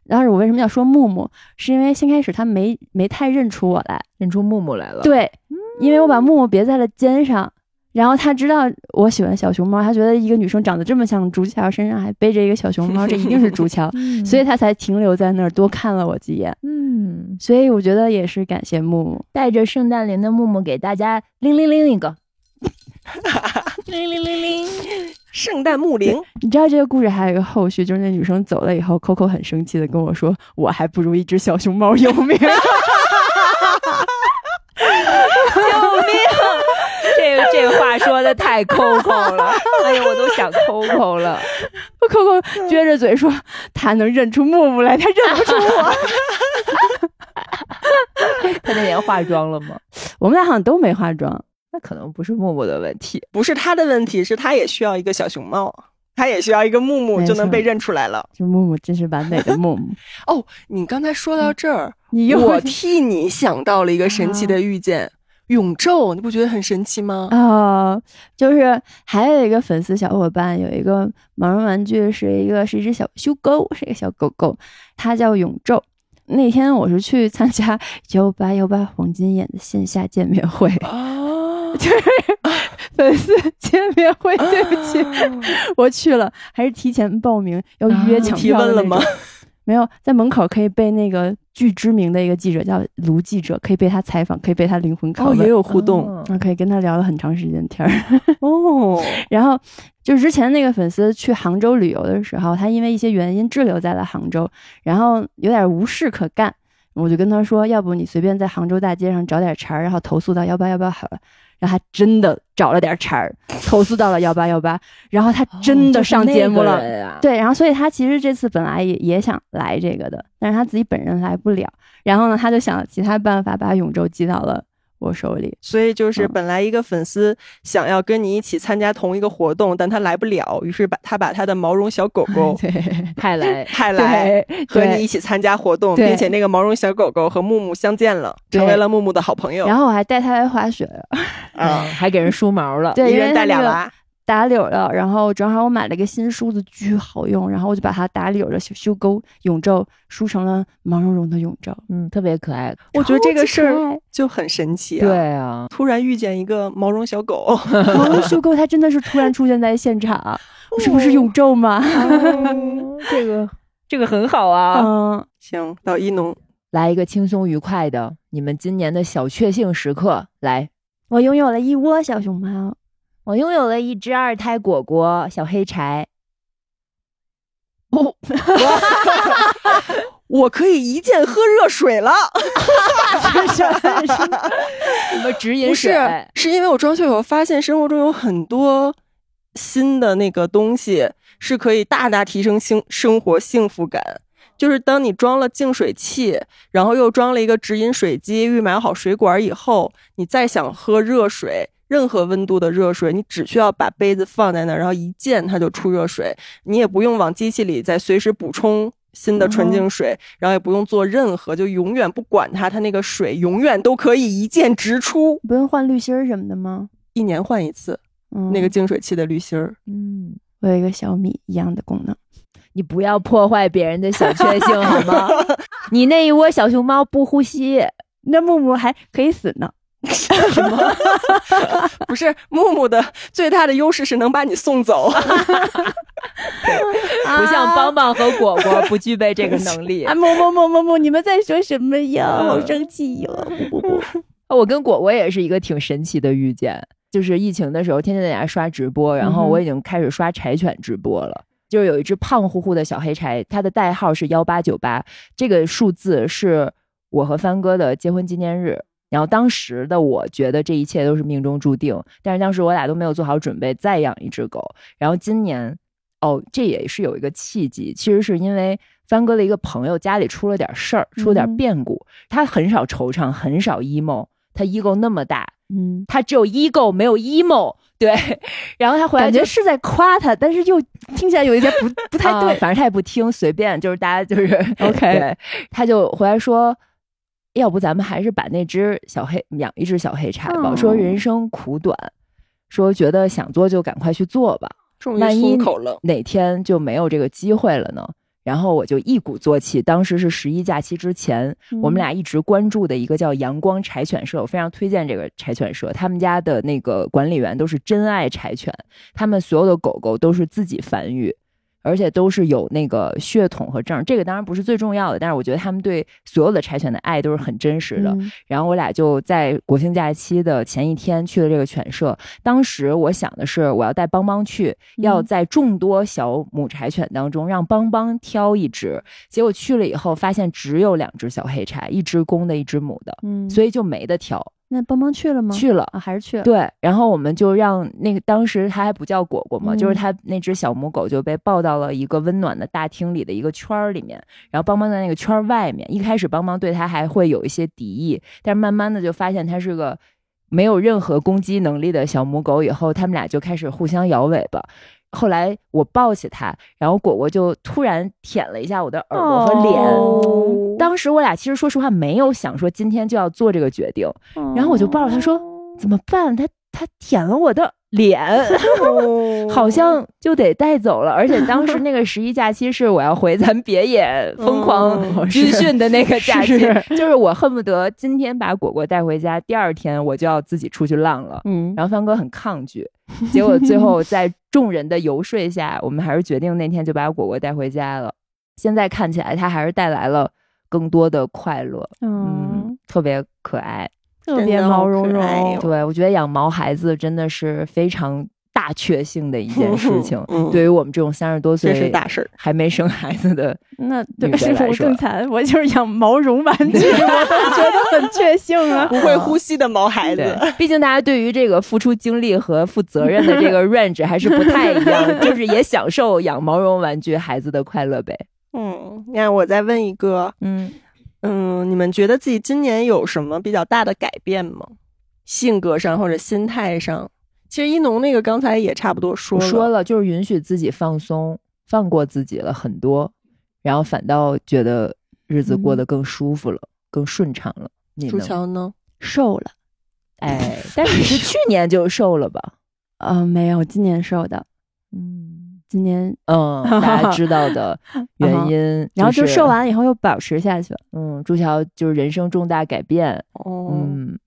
当时我为什么要说木木？是因为先开始他没没太认出我来，认出木木来了。对，因为我把木木别在了肩上，然后他知道我喜欢小熊猫，他觉得一个女生长得这么像竹桥，身上还背着一个小熊猫，这一定是竹桥，所以他才停留在那儿多看了我几眼。嗯，所以我觉得也是感谢木木带着圣诞铃的木木给大家铃铃铃一个。铃铃铃铃，圣诞木铃。你知道这个故事还有一个后续，就是那女生走了以后，Coco 很生气的跟我说：“我还不如一只小熊猫有名。”救命！这个这个话说的太 Coco 了，哎呀，我都想 Coco 了。Coco 撅着嘴说：“他能认出木木来，他认不出我。”他那天化妆了吗？我们俩好像都没化妆。那可能不是木木的问题，不是他的问题，是他也需要一个小熊猫，他也需要一个木木就能被认出来了。就木木真是完美的木木哦！你刚才说到这儿，我替你想到了一个神奇的遇见——永昼，你不觉得很神奇吗？啊，就是还有一个粉丝小伙伴，有一个毛绒玩具，是一个是一只小修狗，是一个小狗狗，它叫永昼。那天我是去参加幺八幺八黄金眼的线下见面会。就是 粉丝见面会，对不起，我去了，还是提前报名要预约抢票了吗？没有，在门口可以被那个巨知名的一个记者叫卢记者，可以被他采访，可以被他灵魂拷问，也有互动，可以跟他聊了很长时间天儿。哦，然后就是之前那个粉丝去杭州旅游的时候，他因为一些原因滞留在了杭州，然后有点无事可干，我就跟他说，要不你随便在杭州大街上找点茬儿，然后投诉到幺八幺八好了。然后他真的找了点茬儿，投诉到了幺八幺八，然后他真的上节目了。对，然后所以他其实这次本来也也想来这个的，但是他自己本人来不了。然后呢，他就想了其他办法把永州寄到了。我手里，所以就是本来一个粉丝想要跟你一起参加同一个活动，但他来不了，于是把他把他的毛绒小狗狗 派来 派来和你一起参加活动，并且那个毛绒小狗狗和木木相见了，成为了木木的好朋友。然后我还带他来滑雪，啊，还给人梳毛了，对，一人带俩娃。打柳了，然后正好我买了个新梳子，巨好用，然后我就把它打柳的修勾永皱梳成了毛茸茸的永皱，嗯，特别可爱。我觉得这个事儿就很神奇啊！对啊，突然遇见一个毛绒小狗，毛绒修钩，它真的是突然出现在现场，是不是永昼吗？这个这个很好啊。嗯，行，到一农来一个轻松愉快的，你们今年的小确幸时刻来。我拥有了一窝小熊猫。我拥有了一只二胎果果小黑柴，哦，我可以一键喝热水了，什么直饮水？不是，是因为我装修以后发现生活中有很多新的那个东西是可以大大提升幸生活幸福感。就是当你装了净水器，然后又装了一个直饮水机，预埋好水管以后，你再想喝热水。任何温度的热水，你只需要把杯子放在那儿，然后一键它就出热水，你也不用往机器里再随时补充新的纯净水，然后也不用做任何，就永远不管它，它那个水永远都可以一键直出，不用换滤芯儿什么的吗？一年换一次，那个净水器的滤芯儿。嗯，我有一个小米一样的功能，你不要破坏别人的小确幸好吗？你那一窝小熊猫不呼吸，那木木还可以死呢。什么？不是木木的最大的优势是能把你送走，不像邦邦和果果不具备这个能力。啊，木木木木木，你们在说什么呀？好生气哟！我跟果果也是一个挺神奇的遇见，就是疫情的时候，天天在家刷直播，然后我已经开始刷柴犬直播了。就是有一只胖乎乎的小黑柴，它的代号是幺八九八，这个数字是我和帆哥的结婚纪念日。然后当时的我觉得这一切都是命中注定，但是当时我俩都没有做好准备再养一只狗。然后今年，哦，这也是有一个契机，其实是因为帆哥的一个朋友家里出了点事儿，出了点变故。他很少惆怅，很少 emo，他 ego 那么大，嗯，他只有 ego 没有 emo。对，然后他回来感觉是在夸他，但是又听起来有一些不不太对。反正他也不听，随便就是大家就是 OK。他就回来说。要不咱们还是把那只小黑养一只小黑柴吧。说人生苦短，说觉得想做就赶快去做吧。万一哪天就没有这个机会了呢？然后我就一鼓作气。当时是十一假期之前，我们俩一直关注的一个叫阳光柴犬社，我非常推荐这个柴犬社。他们家的那个管理员都是真爱柴犬，他们所有的狗狗都是自己繁育。而且都是有那个血统和证，这个当然不是最重要的，但是我觉得他们对所有的柴犬的爱都是很真实的。然后我俩就在国庆假期的前一天去了这个犬舍。当时我想的是，我要带邦邦去，要在众多小母柴犬当中让邦邦挑一只。结果去了以后，发现只有两只小黑柴，一只公的，一只母的，所以就没得挑。那邦邦去了吗？去了啊，还是去了。对，然后我们就让那个当时它还不叫果果嘛，就是它那只小母狗就被抱到了一个温暖的大厅里的一个圈儿里面，然后邦邦在那个圈儿外面。一开始邦邦对它还会有一些敌意，但是慢慢的就发现它是个没有任何攻击能力的小母狗，以后他们俩就开始互相摇尾巴。后来我抱起他，然后果果就突然舔了一下我的耳朵和脸。当时我俩其实说实话没有想说今天就要做这个决定，然后我就抱着他说怎么办？他他舔了我的。脸 好像就得带走了，而且当时那个十一假期是我要回咱别野疯狂 军训的那个假期，就是我恨不得今天把果果带回家，第二天我就要自己出去浪了。嗯，然后帆哥很抗拒，结果最后在众人的游说下，我们还是决定那天就把果果带回家了。现在看起来它还是带来了更多的快乐，嗯，特别可爱，特别毛茸茸。对我觉得养毛孩子真的是非常。大确幸的一件事情，对于我们这种三十多岁是大事还没生孩子的 那对我更惨，我就是养毛绒玩具，我 都觉得很确幸啊，不会呼吸的毛孩子。毕竟大家对于这个付出精力和负责任的这个 range 还是不太一样，就是也享受养毛绒玩具孩子的快乐呗。嗯，那我再问一个，嗯。嗯，你们觉得自己今年有什么比较大的改变吗？性格上或者心态上？其实一农那个刚才也差不多说说了，就是允许自己放松，放过自己了很多，然后反倒觉得日子过得更舒服了，更顺畅了。朱乔呢？瘦了，哎，但是你是去年就瘦了吧？呃，没有，今年瘦的。嗯，今年嗯，大家知道的 原因，然后就瘦完以后又保持下去了。嗯，朱乔就是人生重大改变。哦，嗯，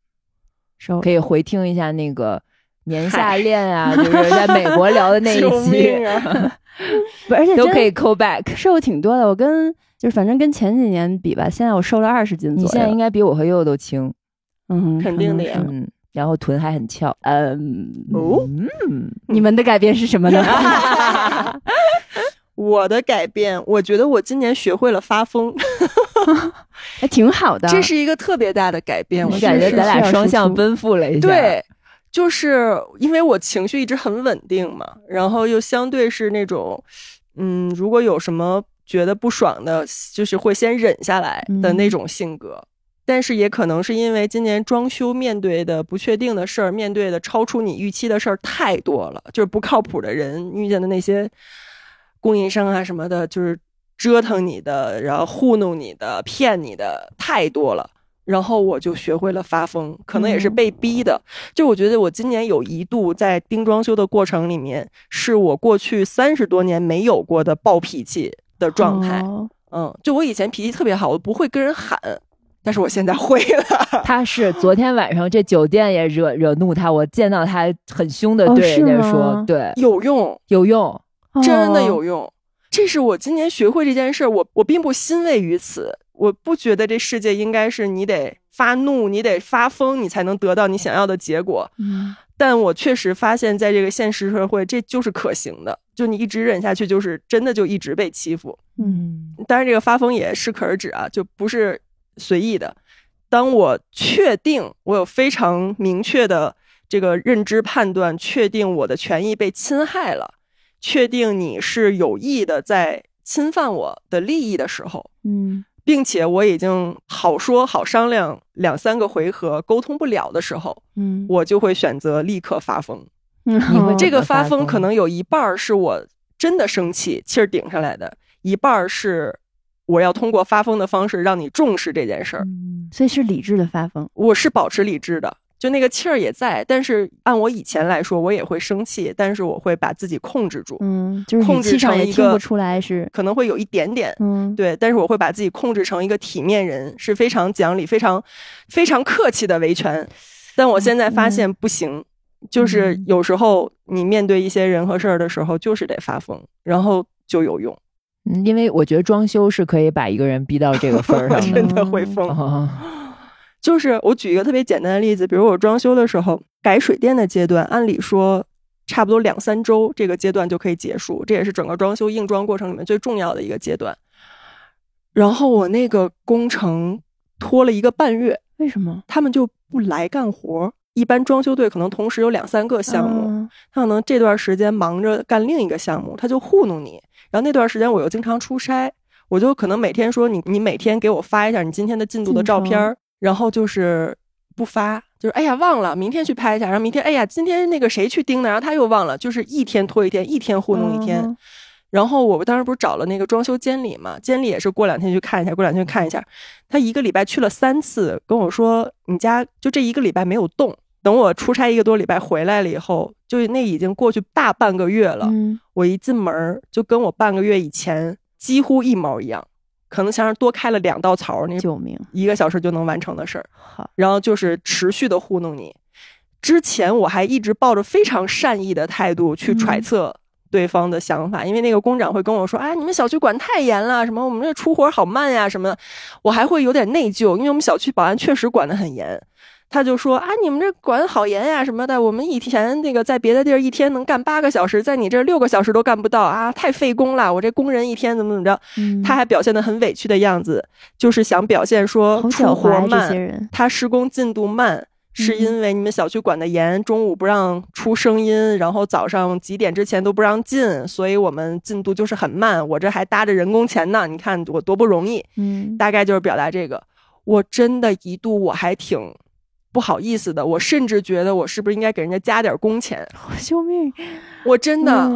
瘦可以回听一下那个。年下恋啊，就是在美国聊的那一 期，不，而且都可以 call back，瘦挺多的。我跟就是反正跟前几年比吧，现在我瘦了二十斤左右。你现在应该比我和悠悠都轻，嗯，肯定的呀。嗯，然后臀还很翘。嗯，哦，你们的改变是什么呢？我的改变，我觉得我今年学会了发疯，还挺好的。这是一个特别大的改变，我感觉咱俩双向奔赴了一下。对。就是因为我情绪一直很稳定嘛，然后又相对是那种，嗯，如果有什么觉得不爽的，就是会先忍下来的那种性格。但是也可能是因为今年装修面对的不确定的事儿，面对的超出你预期的事儿太多了，就是不靠谱的人遇见的那些供应商啊什么的，就是折腾你的，然后糊弄你的，骗你的太多了。然后我就学会了发疯，可能也是被逼的。就我觉得我今年有一度在盯装修的过程里面，是我过去三十多年没有过的暴脾气的状态。嗯，就我以前脾气特别好，我不会跟人喊，但是我现在会了。他是昨天晚上这酒店也惹惹怒他，我见到他很凶的对人家说，对，有用，有用，真的有用。这是我今年学会这件事，我我并不欣慰于此。我不觉得这世界应该是你得发怒，你得发疯，你才能得到你想要的结果。嗯，但我确实发现，在这个现实社会，这就是可行的。就你一直忍下去，就是真的就一直被欺负。嗯，当然这个发疯也适可而止啊，就不是随意的。当我确定我有非常明确的这个认知判断，确定我的权益被侵害了，确定你是有意的在侵犯我的利益的时候，嗯。并且我已经好说好商量两三个回合沟通不了的时候，嗯，我就会选择立刻发疯。嗯，这个发疯可能有一半是我真的生气气儿顶上来的，一半是我要通过发疯的方式让你重视这件事儿。所以是理智的发疯，我是保持理智的。就那个气儿也在，但是按我以前来说，我也会生气，但是我会把自己控制住，嗯，就是控制成一个不出来是可能会有一点点，嗯，对，但是我会把自己控制成一个体面人，是非常讲理、非常非常客气的维权。但我现在发现不行，就是有时候你面对一些人和事儿的时候，就是得发疯，然后就有用。嗯，因为我觉得装修是可以把一个人逼到这个份儿上，真的会疯。就是我举一个特别简单的例子，比如我装修的时候改水电的阶段，按理说差不多两三周这个阶段就可以结束，这也是整个装修硬装过程里面最重要的一个阶段。然后我那个工程拖了一个半月，为什么？他们就不来干活。一般装修队可能同时有两三个项目，他可能这段时间忙着干另一个项目，他就糊弄你。然后那段时间我又经常出差，我就可能每天说你你每天给我发一下你今天的进度的照片儿。然后就是不发，就是哎呀忘了，明天去拍一下。然后明天哎呀，今天那个谁去盯的，然后他又忘了，就是一天拖一天，一天糊弄一天。然后我当时不是找了那个装修监理嘛，监理也是过两天去看一下，过两天去看一下。他一个礼拜去了三次，跟我说你家就这一个礼拜没有动。等我出差一个多礼拜回来了以后，就那已经过去大半个月了。我一进门就跟我半个月以前几乎一毛一样。可能像是多开了两道槽，那救命！一个小时就能完成的事儿。好，然后就是持续的糊弄你。之前我还一直抱着非常善意的态度去揣测对方的想法，因为那个工长会跟我说：“哎，你们小区管太严了，什么我们这出活好慢呀，什么的。”我还会有点内疚，因为我们小区保安确实管得很严。他就说：“啊，你们这管好严呀，什么的。我们以前那个在别的地儿一天能干八个小时，在你这六个小时都干不到啊，太费工了。我这工人一天怎么怎么着？”他还表现得很委屈的样子，就是想表现说出活慢，他施工进度慢。是因为你们小区管得严，中午不让出声音，然后早上几点之前都不让进，所以我们进度就是很慢。我这还搭着人工钱呢，你看我多不容易。嗯，大概就是表达这个。我真的一度我还挺不好意思的，我甚至觉得我是不是应该给人家加点工钱？救命！我真的，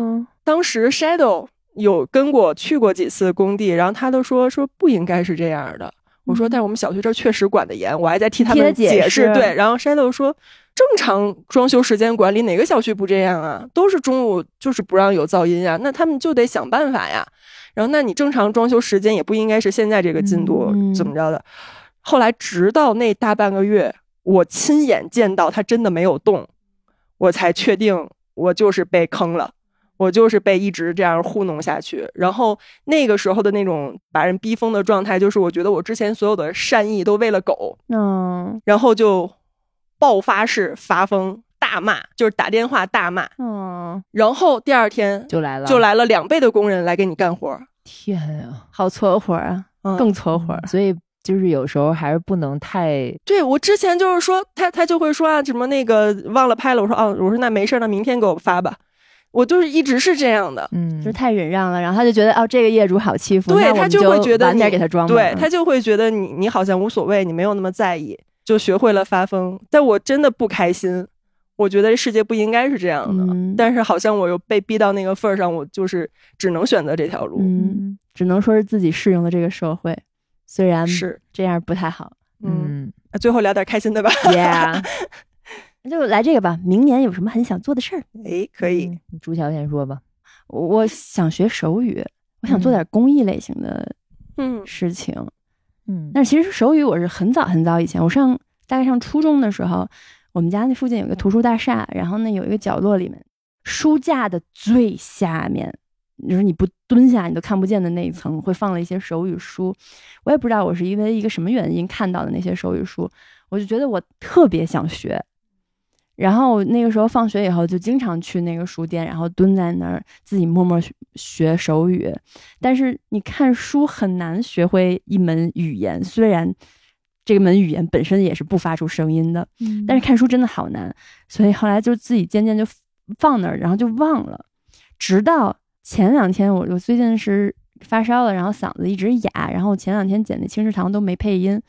当时 Shadow 有跟我去过几次工地，然后他都说说不应该是这样的。我说，但是我们小区这确实管得严，我还在替他们解释。对，然后 Shadow 说，正常装修时间管理，哪个小区不这样啊？都是中午就是不让有噪音啊，那他们就得想办法呀。然后，那你正常装修时间也不应该是现在这个进度怎么着的。后来，直到那大半个月，我亲眼见到他真的没有动，我才确定我就是被坑了。我就是被一直这样糊弄下去，然后那个时候的那种把人逼疯的状态，就是我觉得我之前所有的善意都为了狗，嗯，然后就爆发式发疯大骂，就是打电话大骂，嗯，然后第二天就来了，就来了两倍的工人来给你干活，天啊，好搓活啊，更搓活，所以就是有时候还是不能太，对我之前就是说他他就会说啊什么那个忘了拍了，我说啊我说那没事，那明天给我发吧。我就是一直是这样的，嗯，就是太忍让了，然后他就觉得哦，这个业主好欺负，对他就会觉得晚点给他装，对他就会觉得你你好像无所谓，你没有那么在意，就学会了发疯。但我真的不开心，我觉得这世界不应该是这样的，但是好像我又被逼到那个份儿上，我就是只能选择这条路，嗯，只能说是自己适应了这个社会，虽然是这样不太好，嗯，最后聊点开心的吧，Yeah。那就来这个吧。明年有什么很想做的事儿？哎，可以，朱乔先说吧。我想学手语，我想做点公益类型的嗯事情。嗯，但其实手语我是很早很早以前，我上大概上初中的时候，我们家那附近有个图书大厦，然后呢有一个角落里面，书架的最下面，就是你不蹲下你都看不见的那一层，会放了一些手语书。我也不知道我是因为一个什么原因看到的那些手语书，我就觉得我特别想学。然后那个时候放学以后就经常去那个书店，然后蹲在那儿自己默默学手语。但是你看书很难学会一门语言，虽然这门语言本身也是不发出声音的，但是看书真的好难。所以后来就自己渐渐就放那儿，然后就忘了。直到前两天，我我最近是发烧了，然后嗓子一直哑，然后前两天剪的青石堂都没配音。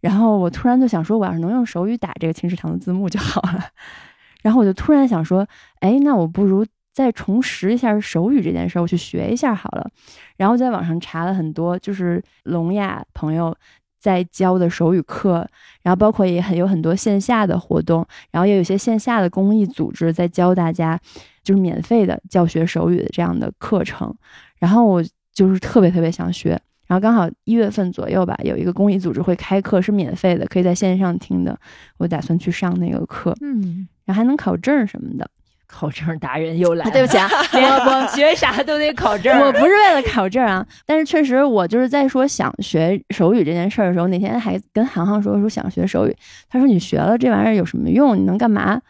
然后我突然就想说，我要是能用手语打这个青石堂的字幕就好了。然后我就突然想说，哎，那我不如再重拾一下手语这件事儿，我去学一下好了。然后在网上查了很多，就是聋哑朋友在教的手语课，然后包括也很有很多线下的活动，然后也有一些线下的公益组织在教大家，就是免费的教学手语的这样的课程。然后我就是特别特别想学。然后刚好一月份左右吧，有一个公益组织会开课，是免费的，可以在线上听的。我打算去上那个课，嗯，然后还能考证什么的。考证达人又来，对不起啊，我我 学啥都得考证。我不是为了考证啊，但是确实我就是在说想学手语这件事儿的时候，那天还跟航航说说想学手语，他说你学了这玩意儿有什么用？你能干嘛？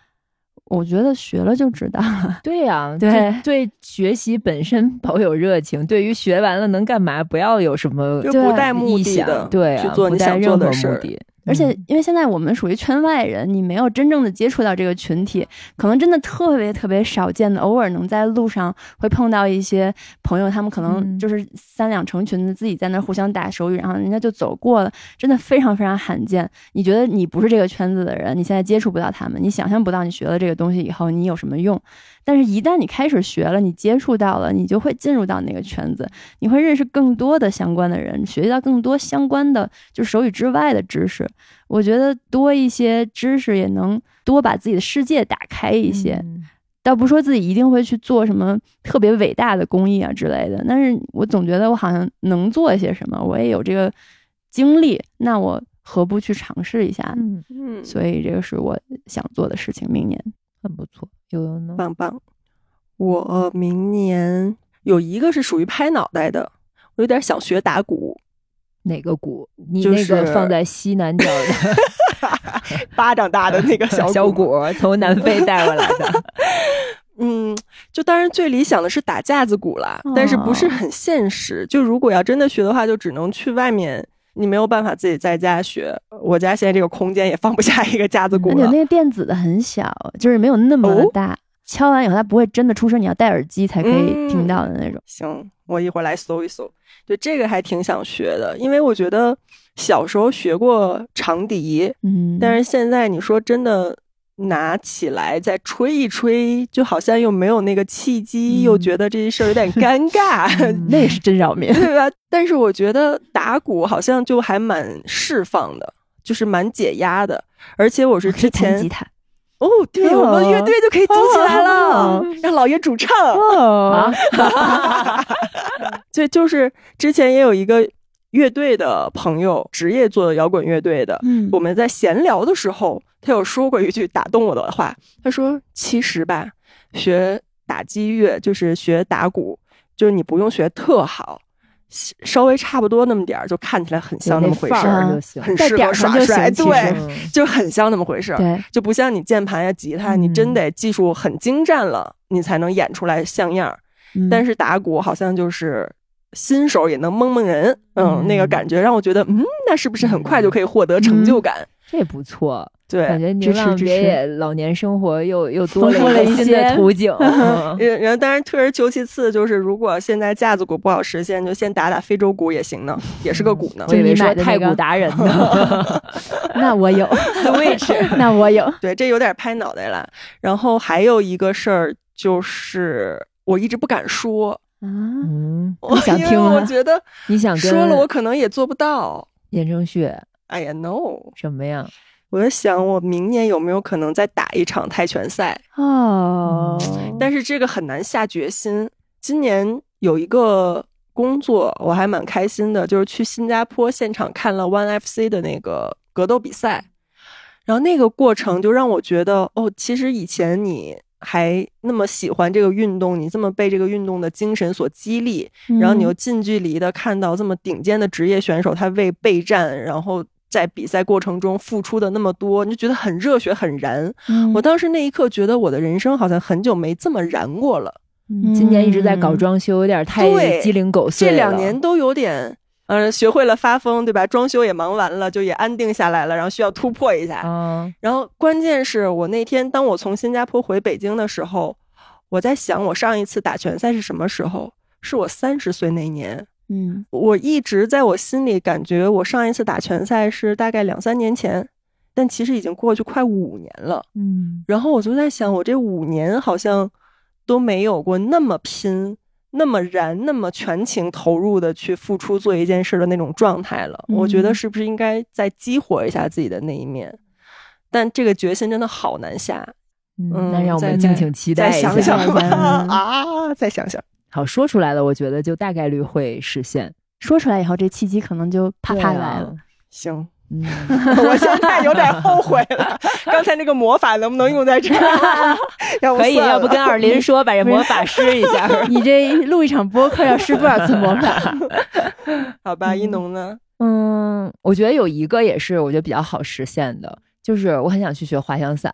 我觉得学了就知道了。对呀，对对，学习本身保有热情。对于学完了能干嘛，不要有什么不带目的的，对，去做你想做的事儿。而且，因为现在我们属于圈外人，你没有真正的接触到这个群体，可能真的特别特别少见的，偶尔能在路上会碰到一些朋友，他们可能就是三两成群的自己在那互相打手语，然后人家就走过了，真的非常非常罕见。你觉得你不是这个圈子的人，你现在接触不到他们，你想象不到你学了这个东西以后你有什么用。但是，一旦你开始学了，你接触到了，你就会进入到那个圈子，你会认识更多的相关的人，学习到更多相关的就是手语之外的知识。我觉得多一些知识，也能多把自己的世界打开一些。倒不说自己一定会去做什么特别伟大的公益啊之类的，但是我总觉得我好像能做一些什么，我也有这个经历，那我何不去尝试一下？嗯嗯，所以这个是我想做的事情，明年很不错。有呢，棒棒！我明年有一个是属于拍脑袋的，我有点想学打鼓。哪个鼓？你那个放在西南角的 巴掌大的那个小 小鼓，从南非带过来的。嗯，就当然最理想的是打架子鼓啦，但是不是很现实。就如果要真的学的话，就只能去外面，你没有办法自己在家学。我家现在这个空间也放不下一个架子鼓了。那个电子的很小，就是没有那么大。敲完以后，它不会真的出声，你要戴耳机才可以听到的那种。行，我一会儿来搜一搜。对，这个还挺想学的，因为我觉得小时候学过长笛，嗯，但是现在你说真的拿起来再吹一吹，就好像又没有那个契机，又觉得这事儿有点尴尬，那也是真扰民，对吧？但是我觉得打鼓好像就还蛮释放的，就是蛮解压的，而且我是之前吉他。哦，对，我们乐队就可以组起来了，让老爷主唱。啊，对，就是之前也有一个乐队的朋友，职业做摇滚乐队的。嗯，我们在闲聊的时候，他有说过一句打动我的话，他说：“其实吧，学打击乐就是学打鼓，就是你不用学特好。”稍微差不多那么点儿，就看起来很像那么回事儿，很适合耍帅，对，就很像那么回事儿，就不像你键盘呀、吉他，你真得技术很精湛了，你才能演出来像样儿。但是打鼓好像就是新手也能蒙蒙人，嗯，那个感觉让我觉得，嗯，那是不是很快就可以获得成就感？这不错。对，感觉宁浪别野老年生活又又多了一新的途径。然然后，当然退而求其次，就是如果现在架子鼓不好实现，就先打打非洲鼓也行呢，也是个鼓呢。我以为说太鼓达人呢。那我有 Switch，那我有。对，这有点拍脑袋了。然后还有一个事儿，就是我一直不敢说。嗯，我想听。我觉得你想说了，我可能也做不到。言承旭，哎呀，no，什么呀？我在想，我明年有没有可能再打一场泰拳赛哦？但是这个很难下决心。今年有一个工作，我还蛮开心的，就是去新加坡现场看了 ONE FC 的那个格斗比赛，然后那个过程就让我觉得，哦，其实以前你还那么喜欢这个运动，你这么被这个运动的精神所激励，然后你又近距离的看到这么顶尖的职业选手他为备战，然后。在比赛过程中付出的那么多，你就觉得很热血、很燃。我当时那一刻觉得我的人生好像很久没这么燃过了。今年一直在搞装修，有点太鸡零狗碎这两年都有点，嗯，学会了发疯，对吧？装修也忙完了，就也安定下来了，然后需要突破一下。然后关键是我那天当我从新加坡回北京的时候，我在想我上一次打拳赛是什么时候？是我三十岁那年。嗯，我一直在我心里感觉，我上一次打拳赛是大概两三年前，但其实已经过去快五年了。嗯，然后我就在想，我这五年好像都没有过那么拼、那么燃、那么全情投入的去付出做一件事的那种状态了。我觉得是不是应该再激活一下自己的那一面？但这个决心真的好难下。嗯，那让我们敬请期待一下。再想想吧啊，再想想。好说出来了，我觉得就大概率会实现。说出来以后，这契机可能就啪啪来了。行，嗯，我现在有点后悔了。刚才那个魔法能不能用在这儿？可以，要不跟二林说，把这魔法 施一下。你这录一场播客要施多少次魔法？好吧，一农呢？嗯，我觉得有一个也是我觉得比较好实现的，就是我很想去学滑翔伞。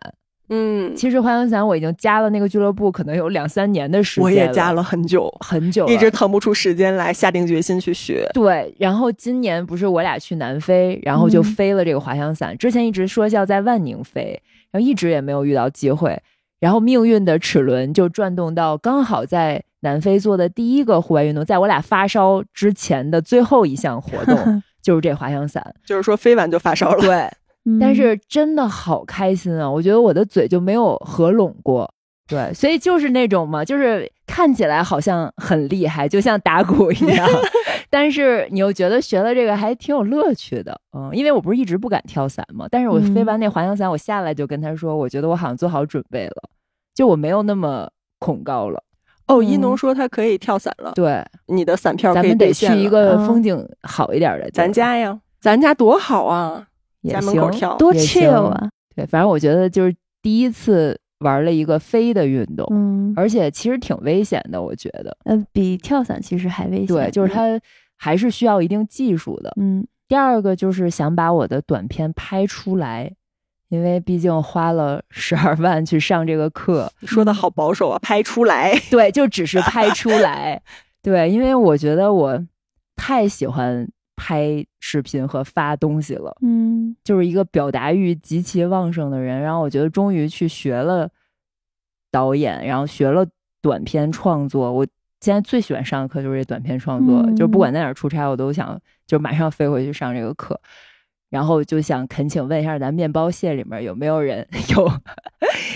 嗯，其实滑翔伞我已经加了那个俱乐部，可能有两三年的时间。我也加了很久很久，一直腾不出时间来下定决心去学。对，然后今年不是我俩去南非，然后就飞了这个滑翔伞。之前一直说要在万宁飞，然后一直也没有遇到机会。然后命运的齿轮就转动到刚好在南非做的第一个户外运动，在我俩发烧之前的最后一项活动 就是这滑翔伞。就是说飞完就发烧了。对。但是真的好开心啊！我觉得我的嘴就没有合拢过，对，所以就是那种嘛，就是看起来好像很厉害，就像打鼓一样，但是你又觉得学了这个还挺有乐趣的，嗯，因为我不是一直不敢跳伞嘛，但是我飞完那滑翔伞，我下来就跟他说，我觉得我好像做好准备了，就我没有那么恐高了。哦，一农说他可以跳伞了，对，你的伞票咱们得去一个风景好一点的，咱家呀，咱家多好啊！也行，多 chill 啊！对，反正我觉得就是第一次玩了一个飞的运动，嗯，而且其实挺危险的，我觉得，呃，比跳伞其实还危险。对，就是它还是需要一定技术的。嗯，第二个就是想把我的短片拍出来，因为毕竟花了十二万去上这个课，说的好保守啊，拍出来，对，就只是拍出来，对，因为我觉得我太喜欢。拍视频和发东西了，嗯，就是一个表达欲极其旺盛的人。然后我觉得终于去学了导演，然后学了短片创作。我现在最喜欢上的课就是这短片创作，就是不管在哪儿出差，我都想就马上飞回去上这个课。然后就想恳请问一下，咱面包蟹里面有没有人 有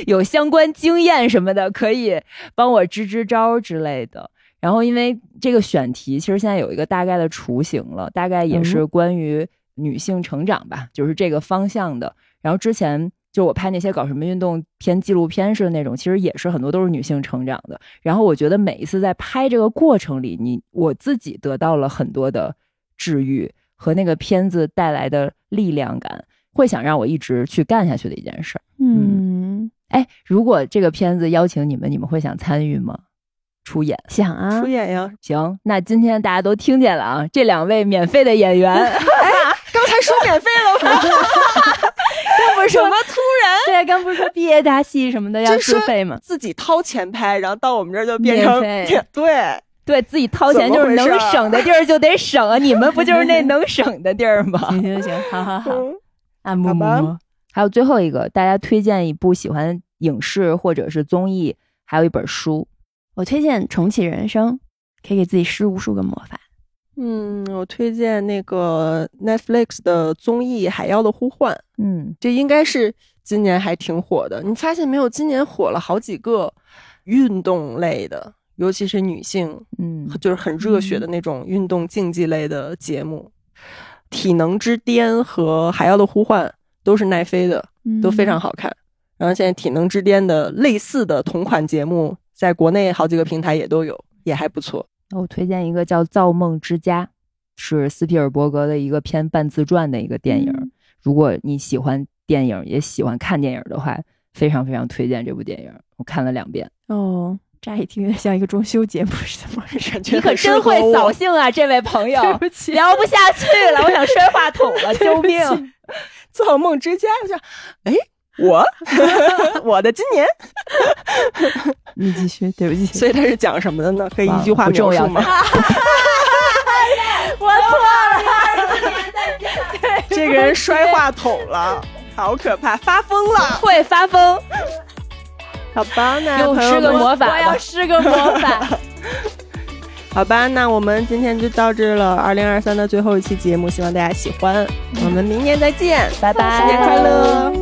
有相关经验什么的，可以帮我支支招之类的。然后，因为这个选题其实现在有一个大概的雏形了，大概也是关于女性成长吧，就是这个方向的。然后之前就我拍那些搞什么运动偏纪录片式的那种，其实也是很多都是女性成长的。然后我觉得每一次在拍这个过程里，你我自己得到了很多的治愈和那个片子带来的力量感，会想让我一直去干下去的一件事。嗯，哎，如果这个片子邀请你们，你们会想参与吗？出演想啊，出演呀！行，那今天大家都听见了啊，这两位免费的演员，哎，刚才说免费了吗？刚不是什么突然？对，刚不是说毕业大戏什么的要收费吗？自己掏钱拍，然后到我们这儿就变成对对，自己掏钱就是能省的地儿就得省啊！你们不就是那 能省的地儿吗？行行行，好好好，啊，好吧。还有最后一个，大家推荐一部喜欢影视或者是综艺，还有一本书。我推荐重启人生，可以给自己施无数个魔法。嗯，我推荐那个 Netflix 的综艺《海妖的呼唤》。嗯，这应该是今年还挺火的。你发现没有？今年火了好几个运动类的，尤其是女性，嗯，就是很热血的那种运动竞技类的节目，《体能之巅》和《海妖的呼唤》都是奈飞的，都非常好看。然后现在《体能之巅》的类似的同款节目。在国内好几个平台也都有，也还不错。我推荐一个叫《造梦之家》，是斯皮尔伯格的一个偏半自传的一个电影。如果你喜欢电影，也喜欢看电影的话，非常非常推荐这部电影。我看了两遍。哦，乍一听像一个装修节目似的，你可真会扫兴啊，这位朋友！对不起，聊不下去了，我想摔话筒了，救命！《造梦之家》，我想，哎。我 我的今年，你继续，对不起。所以他是讲什么的呢？可以一句话描述吗？我错了，这个人摔话筒了，好可怕，发疯了，会发疯。好吧，那又施个魔法，我要施个魔法。好吧，那我们今天就到这了，二零二三的最后一期节目，希望大家喜欢。我们明年再见，拜拜，新年快乐。